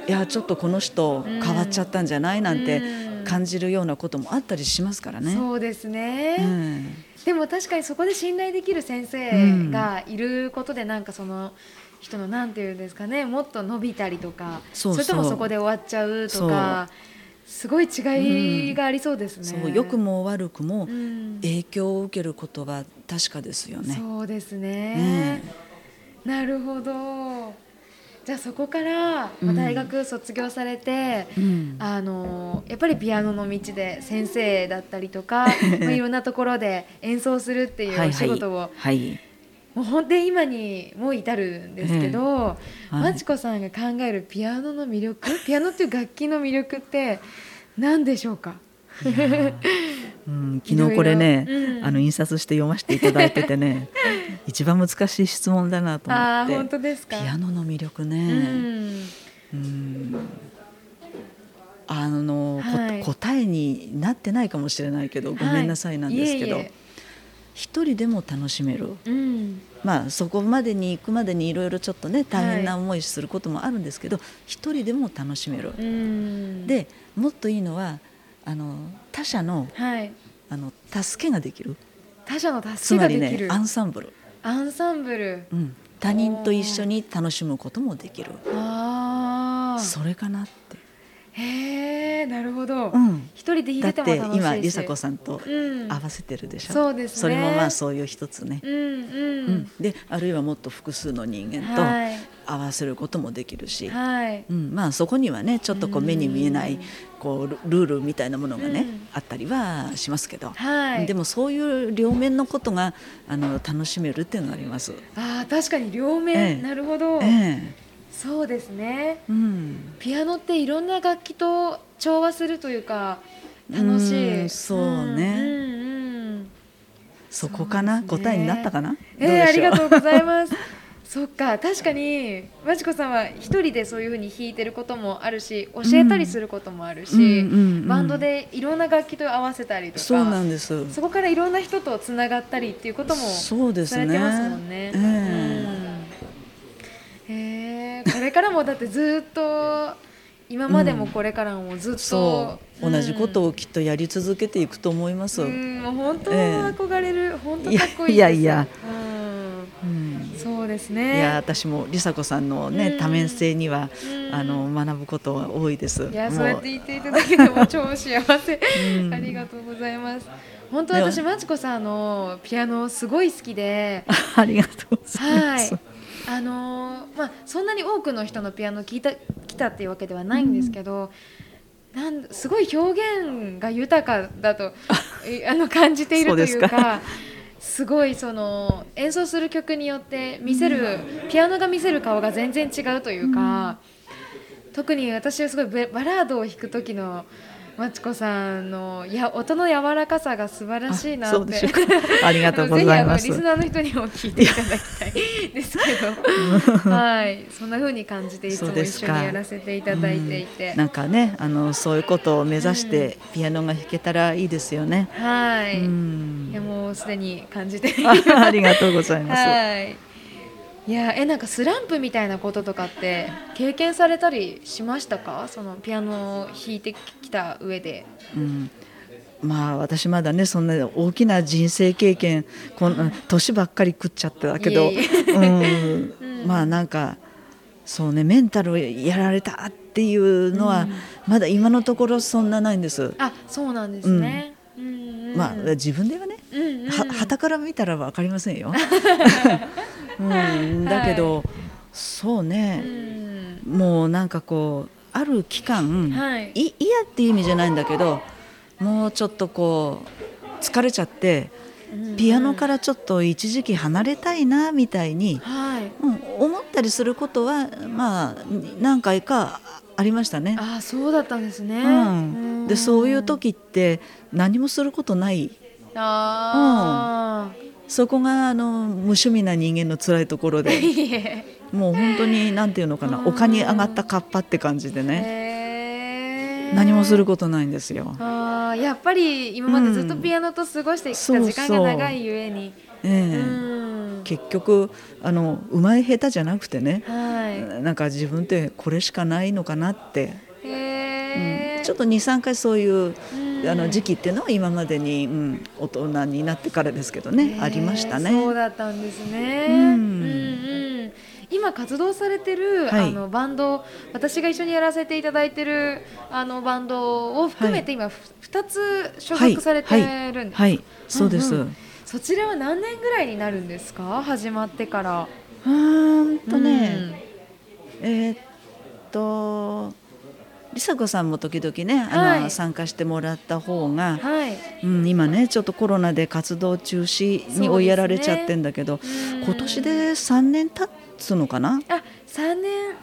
Speaker 2: いやちょっとこの人変わっちゃったんじゃないなんて
Speaker 1: うん
Speaker 2: 感じるようなこともあったりしますからね。
Speaker 1: そうですね、
Speaker 2: うん。
Speaker 1: でも確かにそこで信頼できる先生がいることでなんかその人のなんていうんですかねもっと伸びたりとか
Speaker 2: そ
Speaker 1: れともそこで終わっちゃうとかすごい違いがありそうですね。
Speaker 2: そう良くも悪くも
Speaker 1: うん。
Speaker 2: 影響を受けることは確かですよね。
Speaker 1: そうですね。
Speaker 2: ね
Speaker 1: なるほどじゃあそこから
Speaker 2: うん。
Speaker 1: まあ大学卒業されて、
Speaker 2: うん。
Speaker 1: あのやっぱりピアノの道で先生だったりとか、<laughs> まあ、いろんなところで演奏するっていうお仕事を、
Speaker 2: はい。
Speaker 1: もう本当に今にもう至るんですけど、
Speaker 2: はい。
Speaker 1: マチコさんが考えるピアノの魅力ピアノっていう楽器の魅力って何でしょうか？
Speaker 2: うん、昨日これね
Speaker 1: うん。
Speaker 2: あの印刷して読ませていただいててね <laughs> 一番難しい質問だなと思って。
Speaker 1: 本当ですか？
Speaker 2: ピアノの魅力
Speaker 1: う
Speaker 2: ね、
Speaker 1: ん。
Speaker 2: うん。あの、こ
Speaker 1: はい。
Speaker 2: 答えになってないかもしれないけどごめんなさいなんですけど、
Speaker 1: はい
Speaker 2: 一人でも楽しめる。
Speaker 1: うん。
Speaker 2: まあそこまでに行くまでにいろいろちょっとね大変な思いすることもあるんですけど一、人でも楽しめる、
Speaker 1: うん。
Speaker 2: でもっといいのはあの他者の
Speaker 1: はい。
Speaker 2: あの助けができる。
Speaker 1: 他者の
Speaker 2: つ
Speaker 1: 助け
Speaker 2: まり
Speaker 1: ができる、
Speaker 2: ねアンサンブル、
Speaker 1: アンサンブル。
Speaker 2: うん、他人と一緒に楽しむこともできる。
Speaker 1: ああ
Speaker 2: それかなって、
Speaker 1: へえなるほど、
Speaker 2: うん、
Speaker 1: 一人で弾い
Speaker 2: だってて
Speaker 1: ても楽しいし。
Speaker 2: 今梨紗子さんと
Speaker 1: うん。
Speaker 2: 合わせてるでしょ、
Speaker 1: そうですね。
Speaker 2: それもまあそういう一つね、
Speaker 1: うんうん、
Speaker 2: うん。であるいはもっと複数の人間と
Speaker 1: はい。
Speaker 2: 合わせることもできるし、
Speaker 1: はい。
Speaker 2: うん、まあそこにはねちょっとこう目に見えない
Speaker 1: うん
Speaker 2: こうルルールみたいなものがね、
Speaker 1: うん。
Speaker 2: あったりはしますけど、
Speaker 1: はい。
Speaker 2: でもそういう両面のことがあの楽しめるっていうのがあります。
Speaker 1: ああ確かに両面、
Speaker 2: ええ。
Speaker 1: なるほど、
Speaker 2: ええ。
Speaker 1: そうですね。
Speaker 2: うん、
Speaker 1: ピアノっていろんな楽器と調和するというか楽し
Speaker 2: う
Speaker 1: い
Speaker 2: んそうね。
Speaker 1: うんうんうん。
Speaker 2: そこかな、
Speaker 1: ね。
Speaker 2: 答えになったかな？
Speaker 1: えー、ありがとう
Speaker 2: う
Speaker 1: ございます <laughs> そっか確かにまちこさんは一人でそういうふうに弾いてることもあるし教えたりすることもあるし、
Speaker 2: うんうんうんうん。
Speaker 1: バンドでいろんな楽器と合わせたりとか
Speaker 2: そうなんです。
Speaker 1: そこからいろんな人とつながったりっていうことも
Speaker 2: そうですね。
Speaker 1: されてますもんね。うん。へえこれからもだってずっと今までもこれからもずっと、
Speaker 2: そう、同じことをきっとやり続けていくと思います。
Speaker 1: う
Speaker 2: うん
Speaker 1: んもう本当
Speaker 2: ええ。
Speaker 1: 憧れる、本当かっこいいです
Speaker 2: いやいや。い
Speaker 1: うん、そうです
Speaker 2: い
Speaker 1: ね
Speaker 2: や私も梨紗子さんのね、
Speaker 1: うん。
Speaker 2: 多面性には、
Speaker 1: うん。
Speaker 2: あの学ぶことは多いです。
Speaker 1: いや
Speaker 2: も
Speaker 1: そうやって言っていただけても超幸せ、<laughs>
Speaker 2: うん。
Speaker 1: ありがとうございます。本当私まちこさんのピアノすごい好きで。<laughs>
Speaker 2: ありがとうございま
Speaker 1: はい。
Speaker 2: す。、
Speaker 1: あのーまあそんなに多くの人のピアノ聞いた来たっていうわけではないんですけど、なんすごい表現が豊かだと <laughs> えあの感じているというか。すごいその演奏する曲によって見せるピアノが見せる顔が全然違うというか、特に私はすごいベバラードを弾く時のマチコさんのいや音の柔らかさが素晴らしいなって。
Speaker 2: あ <laughs> りがとうございます
Speaker 1: リス。ナーの人にも聞いていただきたいですけど、<laughs> はい、そんな風に感じていつも一緒にやらせていただいていて、
Speaker 2: なんかねあのそういうことを目指してピアノが弾けたらいいですよね。
Speaker 1: はい、
Speaker 2: うん
Speaker 1: いやもうすでに感じて
Speaker 2: あありがとうございます。
Speaker 1: はい。いやえなんかスランプみたいなこととかって経験されたりしましたか？そのピアノを弾いてきた上で。
Speaker 2: うん。まあ私まだねそんな大きな人生経験こん年ばっかり食っちゃったけどうん。まあなんかそうねメンタルをやられたっていうのは、
Speaker 1: うん。
Speaker 2: まだ今のところそんなないんです。
Speaker 1: あそうなんですね、うん。うん
Speaker 2: まあ自分ではね
Speaker 1: うんうん。
Speaker 2: は旗から見たら分かりませんよ。<laughs> うん、だけど、そう
Speaker 1: う
Speaker 2: ね、
Speaker 1: ん
Speaker 2: もうなんかこうある期間、
Speaker 1: はい。
Speaker 2: い嫌っていう意味じゃないんだけどもうちょっとこう疲れちゃってピアノかららちょっと一時期離れたいなみたいに、
Speaker 1: はい。
Speaker 2: うん、思ったりすることはまあ何回かありましたね。
Speaker 1: あそうだったんですね、
Speaker 2: うん、でそういう時って何もすることない。
Speaker 1: あ
Speaker 2: そこがあの無趣味な人間の辛いところ
Speaker 1: あ、<laughs>
Speaker 2: でもう本当になんていうのかな
Speaker 1: うん
Speaker 2: 丘に上がったカッパって感じでね、
Speaker 1: へ
Speaker 2: 何もすることないんですよ。
Speaker 1: あやっぱり今までずっとピアノと過ごしてきた時間が長いゆえに。
Speaker 2: ええ、結局あのうまい下手じゃなくてね、
Speaker 1: はい、
Speaker 2: なんか自分ってこれしかないのかなって。
Speaker 1: うん、
Speaker 2: ちょっと23回そういうあの時期っていうのは今までに、うん、大人になってからですけどねありましたね。
Speaker 1: そうだったんですね、うん、今活動されてる、はい、あのバンド私が一緒にやらせていただいてるあのバンドを含めて今、はい、2つ所属されてるんです、
Speaker 2: はい、はい、そうです、うん。うん、
Speaker 1: そちらは何年ぐらいになるんですか？始まってから。
Speaker 2: うんとね、うん、えー、っと梨紗子さんも時々ねあの、はい、参加してもらった方が、
Speaker 1: はい。
Speaker 2: うん、今ねちょっとコロナで活動中止に追いやられちゃってんだけど、ね、今年で3年経つのかな？
Speaker 1: あ3年。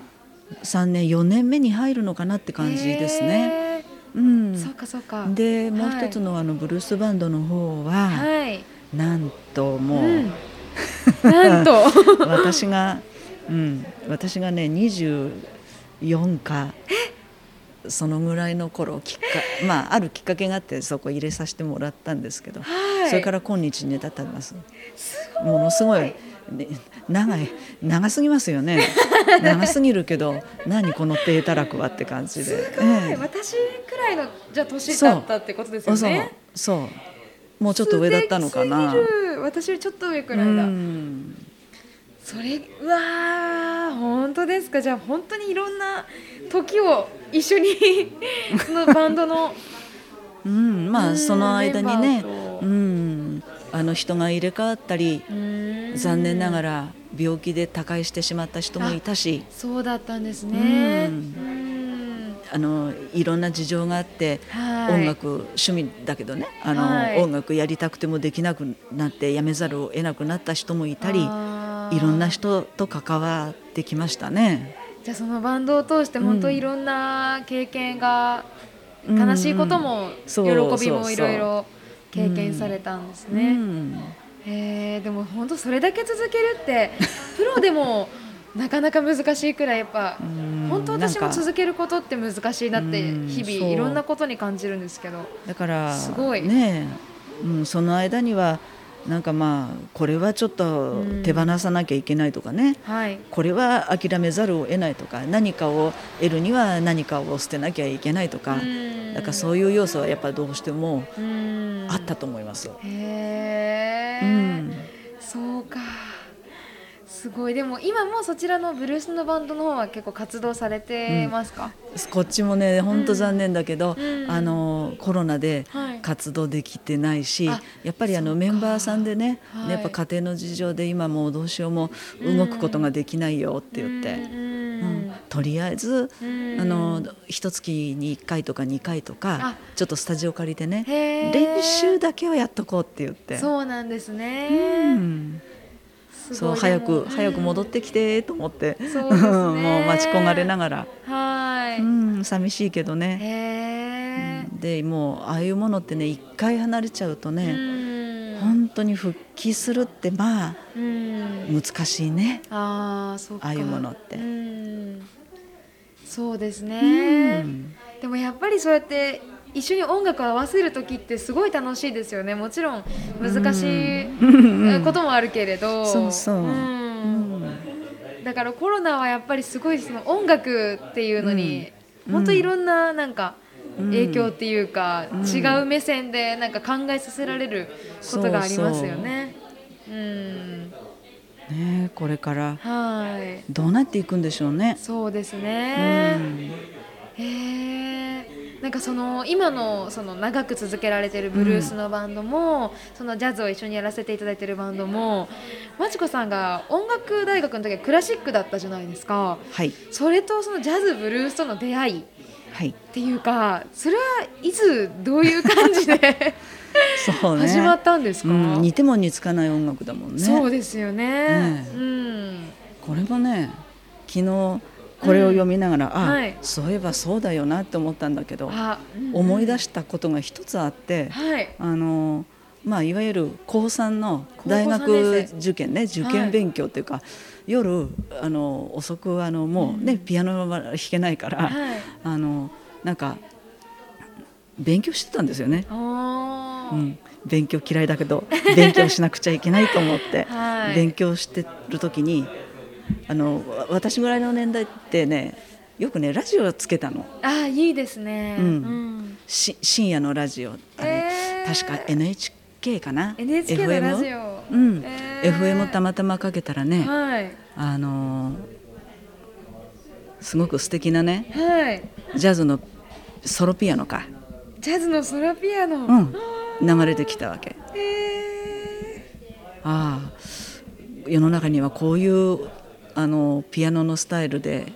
Speaker 2: 3年4年目に入るのかなって感じですね。
Speaker 1: うん、そうかそうか。
Speaker 2: でもう一つのあのブルースバンドの方は、
Speaker 1: はい、
Speaker 2: なんともう、
Speaker 1: うん、<laughs> なんと。
Speaker 2: 私が、うん、私がね24かそのぐらいの頃きっか、まあ、あるきっかけがあってそこ入れさせてもらったんですけど、
Speaker 1: はい、
Speaker 2: それから今日に至ってます。ものすごい、ね、長い長すぎますよね。<laughs> 長すぎるけど何この低たらくはって感じで、
Speaker 1: ええ、私くらいのじゃ年だったってことですよね。
Speaker 2: そうもうちょっと上だったのかな。
Speaker 1: 私よりちょっと上くらいだ。それうわ本当ですか？じゃあ本当にいろんな時を一緒に <laughs> のバンドの。
Speaker 2: うんまあその間にねうんあの人が入れ替わったり残念ながら病気で他界してしまった人もいたし。
Speaker 1: そうだったんですね。
Speaker 2: あのいろんな事情があって、はい、音楽趣味だけどねあの、はい、音楽やりたくてもできなくなってやめざるを得なくなった人もいたりいろんな人と関わってきましたね。
Speaker 1: じゃあそのバンドを通して本当いろんな経験が、うん、悲しいことも、喜びもいろいろ経験されたんですね。えでも本当それだけ続けるって <laughs> プロでもなかなか難しいくらいやっぱ本当私も続けることって難しいなって日々いろんなことに感じるんですけど。
Speaker 2: だから
Speaker 1: すごい。
Speaker 2: ね、うん、その間にはなんかまあこれはちょっと手放さなきゃいけないとかね、
Speaker 1: うんはい、
Speaker 2: これは諦めざるを得ないとか。何かを得るには何かを捨てなきゃいけないとか、うん、だからそういう要素はやっぱりどうしてもあったと思います。
Speaker 1: へうん、そうかすごい。でも今もそちらのブルースのバンドの方は結構活動されてますか、
Speaker 2: うん、こっちもね本当残念だけど、うん、あのコロナで活動できてないし、はい、やっぱりあのメンバーさんでね、はい、やっぱ家庭の事情で今もうどうしようも動くことができないよって言って。うんとりあえず、あの一月に1回とか2回とかちょっとスタジオ借りてね練習だけはやっとこうって言って。
Speaker 1: そうなんですね、
Speaker 2: うんそう早く早く戻ってきてと思って、
Speaker 1: ね、<laughs> もう
Speaker 2: 待ち焦がれながら。
Speaker 1: はい、
Speaker 2: うん、寂しいけどね、うん、でもうああいうものってね一回離れちゃうとね本当に復帰するってまあ難しいね。
Speaker 1: あそう
Speaker 2: ああいうものって。
Speaker 1: そうですね、でもやっぱりそうやって一緒に音楽を合わせる時ってすごい楽しいですよね。もちろん難しいこともあるけれど、
Speaker 2: そうそう、
Speaker 1: だからコロナはやっぱりすごいその音楽っていうのに、うん、本当いろんななんか影響っていうか、うん、違う目線でなんか考えさせられることがありますよね。そうそううん。
Speaker 2: ねこれからどうなっていくんでしょうね。
Speaker 1: そうですね、うん、へえなんかその今のその長く続けられてるブルースのバンドも、うん、そのジャズを一緒にやらせていただいてるバンドもまちこさんが音楽大学の時はクラシックだったじゃないですか、
Speaker 2: はい、
Speaker 1: それとそのジャズブルースとの出会い
Speaker 2: はい、
Speaker 1: っていうかそれはいつどういう感じで <laughs>
Speaker 2: そう、
Speaker 1: ね、始まったんですか、う
Speaker 2: ん、似ても似つかない音楽だもんね。
Speaker 1: そうですよね、
Speaker 2: ね、
Speaker 1: うん、
Speaker 2: これもね昨日これを読みながら、うん、あ、はい、そういえばそうだよなって思ったんだけど、うんうん、思い出したことが一つあって、
Speaker 1: はい、
Speaker 2: あのまあ、いわゆる高3の大学受験ね受験勉強っていうか、はい、夜あの遅くあのもうね、うん、ピアノは弾けないから、はい、あのなんか勉強してたんですよね。うん、勉強嫌いだけど勉強しなくちゃいけないと思って、<laughs> はい、勉強してる時にあの私ぐらいの年代ってねよくねラジオをつけたの。
Speaker 1: あいいですね、うん。う
Speaker 2: ん、し深夜のラジオ。あれ、えー、確か NHK かな
Speaker 1: ？NHK のラジオ、
Speaker 2: うん、えー、FM たまたまかけたらね、はい、あのすごく素敵なね、はい、ジャズのソロピアノか。
Speaker 1: ジャズのソロピアノ、
Speaker 2: うん、流れてきたわけ。えー、ああ世の中にはこういうあのピアノのスタイルで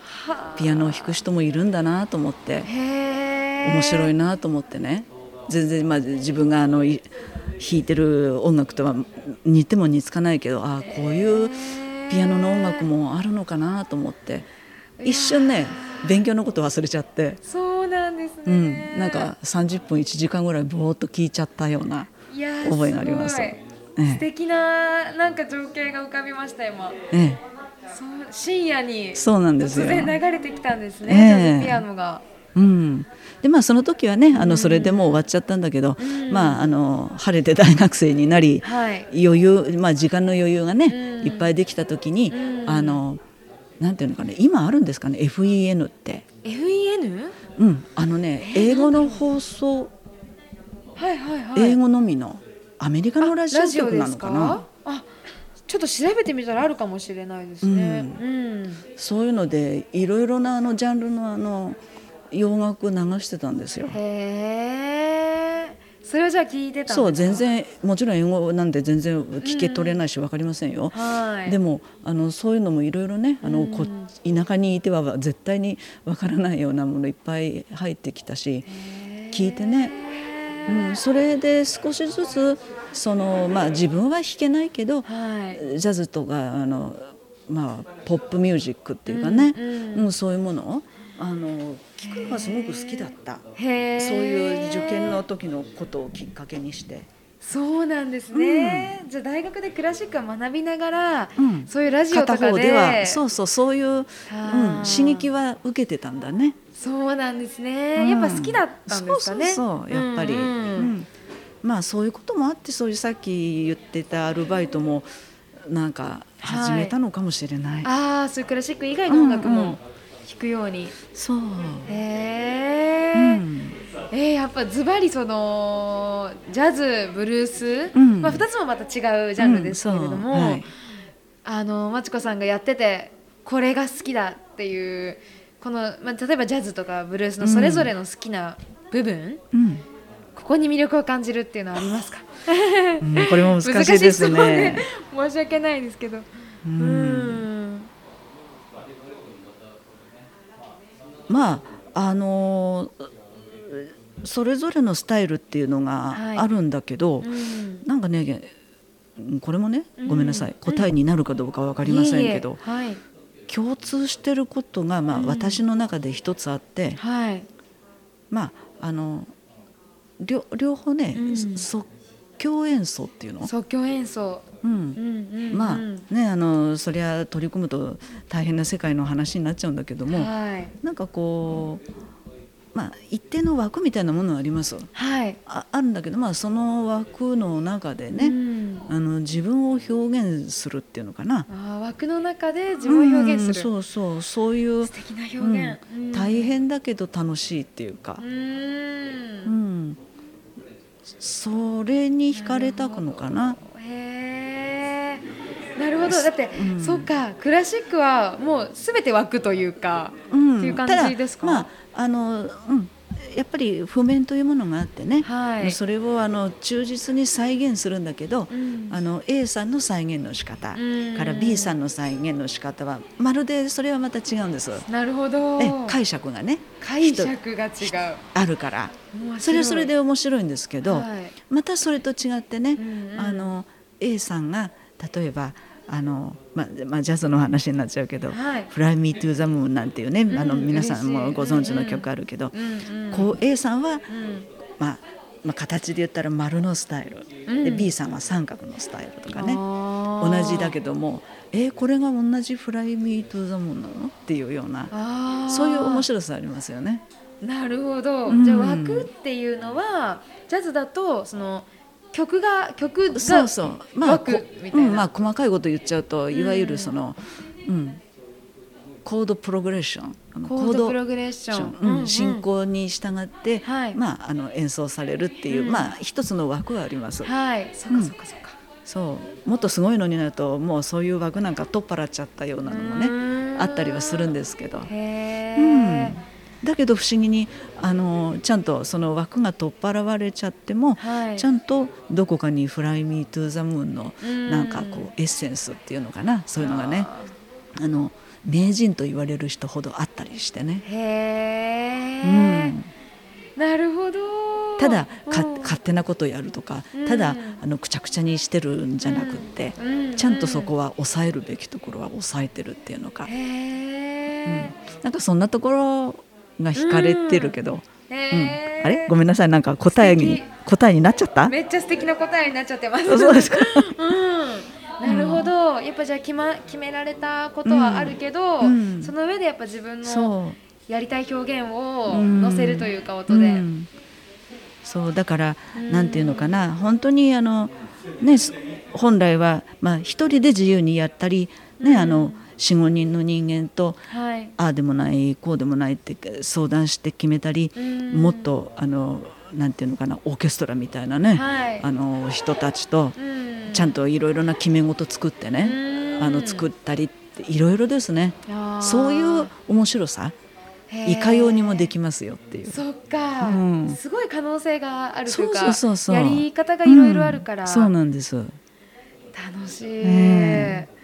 Speaker 2: ピアノを弾く人もいるんだなと思って面白いなと思ってね。全然まあ自分があの弾いてる音楽とは似ても似つかないけどああこういうピアノの音楽もあるのかなと思って一瞬ね勉強のこと忘れちゃって。
Speaker 1: そうなんですね、
Speaker 2: うん、なんか30分1時間ぐらいぼーっと聞いちゃったような覚えがあります。え
Speaker 1: え、素敵ななんか情景が浮かびました今。ええ深夜に
Speaker 2: そうなんですよ。
Speaker 1: 突然流れてきたんですね、えー、ピアノが。
Speaker 2: うん、でまあその時はねあのそれでもう終わっちゃったんだけど、うん、まああの晴れて大学生になり、はい、余裕まあ時間の余裕がね、うん、いっぱいできた時に、うん、あのなんていうのかね今あるんですかね FEN って。
Speaker 1: FEN?
Speaker 2: うん。あのね英語の放送、はいはいはい、英語のみのアメリカのラジオ局なのかな。あ
Speaker 1: ちょっと調べてみたらあるかもしれないですね。
Speaker 2: うん、うん、そういうのでいろいろなあのジャンルのあの洋楽流してたんですよ。
Speaker 1: へえ。それはじゃあ聞いてた
Speaker 2: そう全然もちろん英語なんで全然聞け取れないし分かりませんよ。うんはい、でもあのそういうのもいろいろねあの、こ田舎にいては絶対に分からないようなものいっぱい入ってきたし聞いてね、うん、それで少しずつそのまあ自分は弾けないけど、はい、ジャズとかあの、まあ、ポップミュージックっていうかね、うん、うん、そういうものをあの聞くのがすごく好きだった。そういう受験の時のことをきっかけにして。
Speaker 1: そうなんですね、うん、じゃあ大学でクラシックを学びながら、うん、そういうラジオとかで。は
Speaker 2: そうそうそういう、うん、刺激は受けてたんだね。
Speaker 1: そうなんですね、やっぱ好きだったんですかね。
Speaker 2: そうそうやっぱり、うんまあそういうこともあってそういうさっき言ってたアルバイトもなんか始めたのかもしれない、はい、
Speaker 1: ああそういうクラシック以外の音楽も弾くように、うんうん、
Speaker 2: そう。
Speaker 1: へえー、うん、えー、やっぱズバリそのジャズブルース、うん、まあ、2つもまた違うジャンルですけれども、うんはい、あのまちこさんがやっててこれが好きだっていうこの、まあ、例えばジャズとかブルースのそれぞれの好きな部分、うんここに魅力を感じるっていうのはありますか、
Speaker 2: うん、これも難しいですね。
Speaker 1: 申し訳ないですけど。うん。
Speaker 2: まああのそれぞれのスタイルっていうのがあるんだけど、はいうん、なんかねこれもねごめんなさい、うん、答えになるかどうかは分かりませんけど、いえいえ。はい、共通してることが、まあ、私の中で一つあって、はい、まああの両両方ね、うん、即興演奏っていうの？
Speaker 1: 即興演奏、うん。
Speaker 2: うんまあねあのそりゃ取り組むと大変な世界の話になっちゃうんだけども、はい、なんかこうまあ、一定の枠みたいなものはあります、はい、ああるんだけど、まあ、その枠の中でね、うん、あの自分を表現するっていうのかな。
Speaker 1: あ枠の中で自分を表現する、
Speaker 2: うん、そうそう。そういう
Speaker 1: 素敵な表現、
Speaker 2: うん、大変だけど楽しいっていうか。うんそれに惹かれたのかな。
Speaker 1: へえなるほど。だって、うん、そっか。クラシックはもうすべて枠というか、うん、っていう感じですか？
Speaker 2: まああのうんやっぱり譜面というものがあってね、はい、それをあの忠実に再現するんだけど、うん、あの A さんの再現の仕方、うん、から B さんの再現の仕方。はまるでそれはまた違うんです。
Speaker 1: なるほど。
Speaker 2: 解釈がね。
Speaker 1: 解釈が違う。
Speaker 2: あるから。それはそれで面白いんですけど、はい、またそれと違ってね、うんうん、あの A さんが例えばあのまあまあ、ジャズの話になっちゃうけど「はい、Fly Me to the Moon」なんていうね、あの皆さんもご存知の曲あるけど、うんうん、こう A さんは、うん、まあまあ、形で言ったら丸のスタイル、うん、で B さんは三角のスタイルとかね。同じだけどもえー、これが同じ「Fly Me to the Moon」なの？っていうようなそういう面白さありますよね。
Speaker 1: なるほど、じゃあ枠っていうのはジャズだとその曲が曲が
Speaker 2: そうそう。まあうん、まあ細かいこと言っちゃうといわゆるその、うん、コードプログレッション。
Speaker 1: コードプログレッション、
Speaker 2: うん、進行に従って、はい、まああの演奏されるっていう、まあ一つの枠はあります。
Speaker 1: はい、そうかそうかそうか。
Speaker 2: そう。もっとすごいのになるともうそういう枠なんか取っ払っちゃったようなのもねあったりはするんですけど。へうんだけど不思議にあのちゃんとその枠が取っ払われちゃっても、はい、ちゃんとどこかに「フライ・ミー・トゥ・ザ・ムーン」のなんかこうエッセンスっていうのかなそういうのがね。あの名人と言われる人ほどあったりしてね。
Speaker 1: へー、うん。なるほど。
Speaker 2: ただか勝手なことをやるとか、ただあのくちゃくちゃにしてるんじゃなくって、ちゃんとそこは抑えるべきところは抑えてるっていうのか、うん、なんかそんなところが惹かれてるけど、うん。あれ？ごめんなさい。なんか答えに答えになっちゃった？
Speaker 1: めっちゃ素敵な答えになっちゃってます。
Speaker 2: そうですか、
Speaker 1: うん、なるほど。やっぱじゃあ決,、ま、決められたことはあるけど、うん、その上でやっぱ自分のやりたい表現を載せるというか音で、うん、
Speaker 2: そう。だから、なんていうのかな。本当にあのね本来はまあ一人で自由にやったりね、あの45人の人間と、はい、ああでもないこうでもないって相談して決めたりもっとあのなんていうのかなオーケストラみたいなね、はい、あの人たちとちゃんといろいろな決め事作ってねあの作ったりいろいろですね。そういう面白さいかようにもできますよっていう。
Speaker 1: そっか、うん、すごい可能性があるというかやり方がいろいろあるから、うん、
Speaker 2: そうなんです。
Speaker 1: 楽しい、え。ー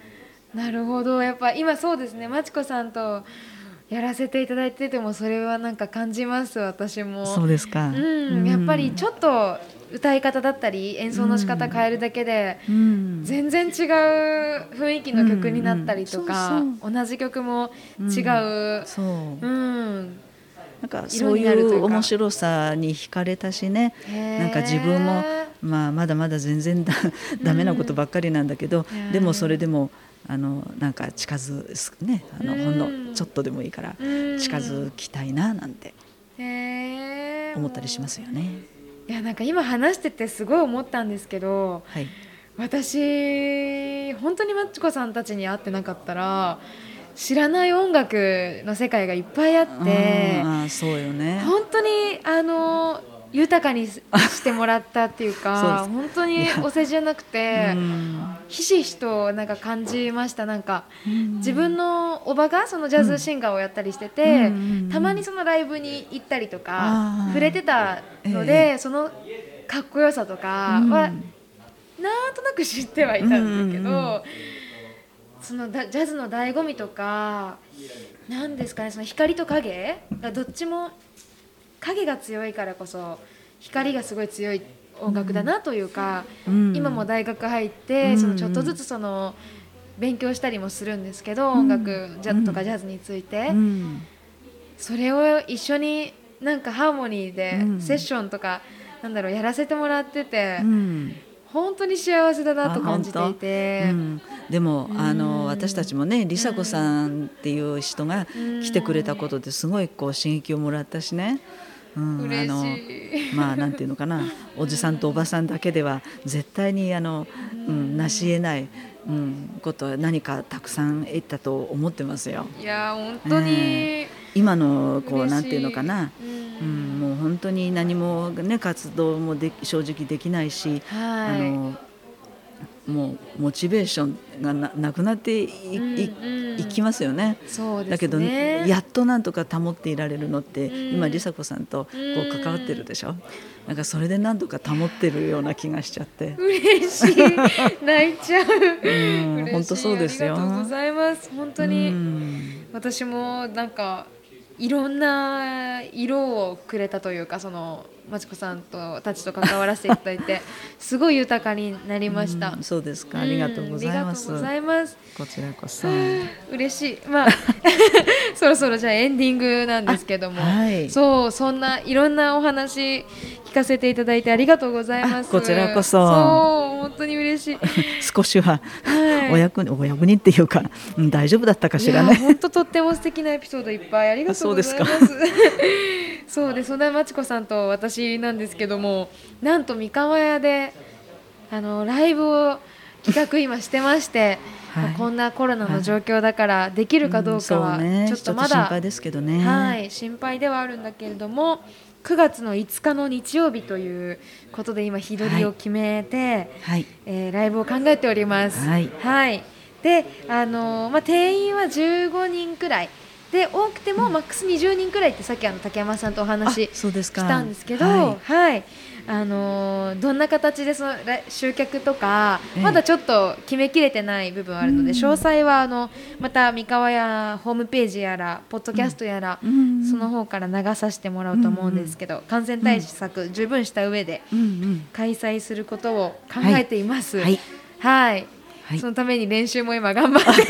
Speaker 1: なるほど。やっぱ今そうですね。まちこさんとやらせていただいててもそれはなんか感じます私も。
Speaker 2: そうですか、
Speaker 1: うん、やっぱりちょっと歌い方だったり演奏の仕方変えるだけで、全然違う雰囲気の曲になったりとか、同じ曲も違う、
Speaker 2: そう、うん。なんかそういう面白さに惹かれたしね。なんか自分も、まあ、まだまだ全然だ <laughs> ダメなことばっかりなんだけど、でもそれでもあのなんか近づねあのほんのちょっとでもいいから近づきたいななんて思ったりしますよね。
Speaker 1: いやなんか今話しててすごい思ったんですけど、はい、私本当にマッチコさんたちに会ってなかったら知らない音楽の世界がいっぱいあって
Speaker 2: あそうよね。
Speaker 1: 本当にあの豊かにしてもらったっていうか <laughs> 本当にお世辞じゃなくてひしひしとなんか感じました。なんか自分のおばがそのジャズシンガーをやったりしててたまにそのライブに行ったりとか触れてたのでそのかっこよさとかはなんとなく知ってはいたんだけどそのジャズの醍醐味とか何ですかねその光と影がどっちも影が強いからこそ光がすごい強い音楽だなというか、うん、今も大学入って、うん、そのちょっとずつその勉強したりもするんですけど、うん、音楽ジャズとかジャズについて、それを一緒になんかハーモニーでセッションとか、なんだろうやらせてもらってて、本当に幸せだなと感じていて、うん、
Speaker 2: でも、あの私たちもね梨紗子さんっていう人が来てくれたことですごいこう刺激をもらったしね。
Speaker 1: うん、あの
Speaker 2: まあなんていうのかな。<laughs> おじさんとおばさんだけでは絶対にあの、うん、成し得ない、うん、ことは何かたくさん得たと思ってますよ。
Speaker 1: いや本当に、え
Speaker 2: ー、今のこうなんていうのかな、うん、うん、もう本当に何もね活動もで正直できないし、はい、あのもうモチベーションがななくなってい,、いいきますよね。
Speaker 1: そう、
Speaker 2: ね、だけどやっとなんとか保っていられるのって、今梨紗子さんとこう関わってるでしょ？なんかそれで何とか保ってるような気がしちゃって。
Speaker 1: 嬉しい。泣いちゃう。
Speaker 2: うん、本当そうですよ。
Speaker 1: ありがとうございます。本当に。私もなんかいろんな色をくれたというかそのまちこさんとたちと関わらせていただいて <laughs> すごい豊かになりました。
Speaker 2: うそうですか。ありがとうございます。
Speaker 1: ございます。
Speaker 2: こちらこそ。
Speaker 1: 嬉しい。まあ <laughs> そろそろじゃあエンディングなんですけども、はい、そうそんないろんなお話聞かせていただいてありがとうございます。
Speaker 2: こちらこそ。
Speaker 1: そう本当に嬉しい。<laughs>
Speaker 2: 少しは、お役にお役にっていうか、うん、大丈夫だったかしらね。
Speaker 1: 本当とっても素敵なエピソードいっぱいありがとううございます。そうで、<laughs> そんなまちこさんと私なんですけども、なんと三河屋であのライブを企画今してまして。はい、こんなコロナの状況だからできるかどうかはちょっとまだ、
Speaker 2: 心配ですけどね、
Speaker 1: はい、心配ではあるんだけれども9月の5日の日曜日ということで今日取りを決めて、はい、えー、ライブを考えております。はい、はい、であのー、まあ、定員は15人くらい。で多くてもマックス20人くらいってさっきあの竹山さんとお話ししたんですけど、はい、はい、あのどんな形でその集客とか、まだちょっと決めきれてない部分あるので、詳細はあのまた三河やホームページやらポッドキャストやら、その方から流させてもらうと思うんですけど、感染対策十分した上で開催することを考えています。はい、はい。はい、そのために練習も今頑張って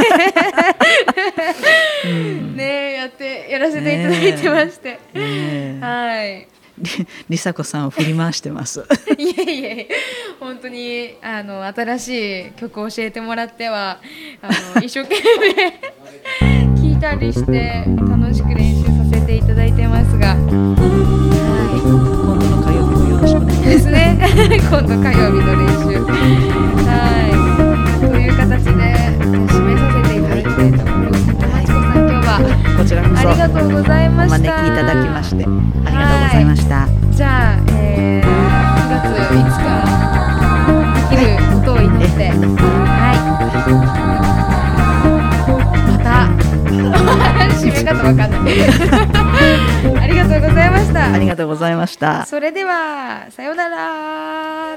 Speaker 1: <laughs> ねやってやらせていただいてまして、はい
Speaker 2: りさこさんを振り回してます。<laughs>
Speaker 1: いえいえ、本当にあの新しい曲を教えてもらってはあの一生懸命聞いたりして楽しく練習させていただいてますが、はい、
Speaker 2: 今度の火曜日もよろしくお願いします。
Speaker 1: ですね。<laughs> 今度火曜日の練習、はい、という形で
Speaker 2: こちらこそ
Speaker 1: ありがとうございました。お
Speaker 2: 招きいただきまして。ありがとうございました。
Speaker 1: じゃあ、えー、9月5日できることを祈って、はい。また <laughs> 締め方わかんない。<laughs> ありがとうございました。
Speaker 2: ありがとうございました。
Speaker 1: それではさようなら。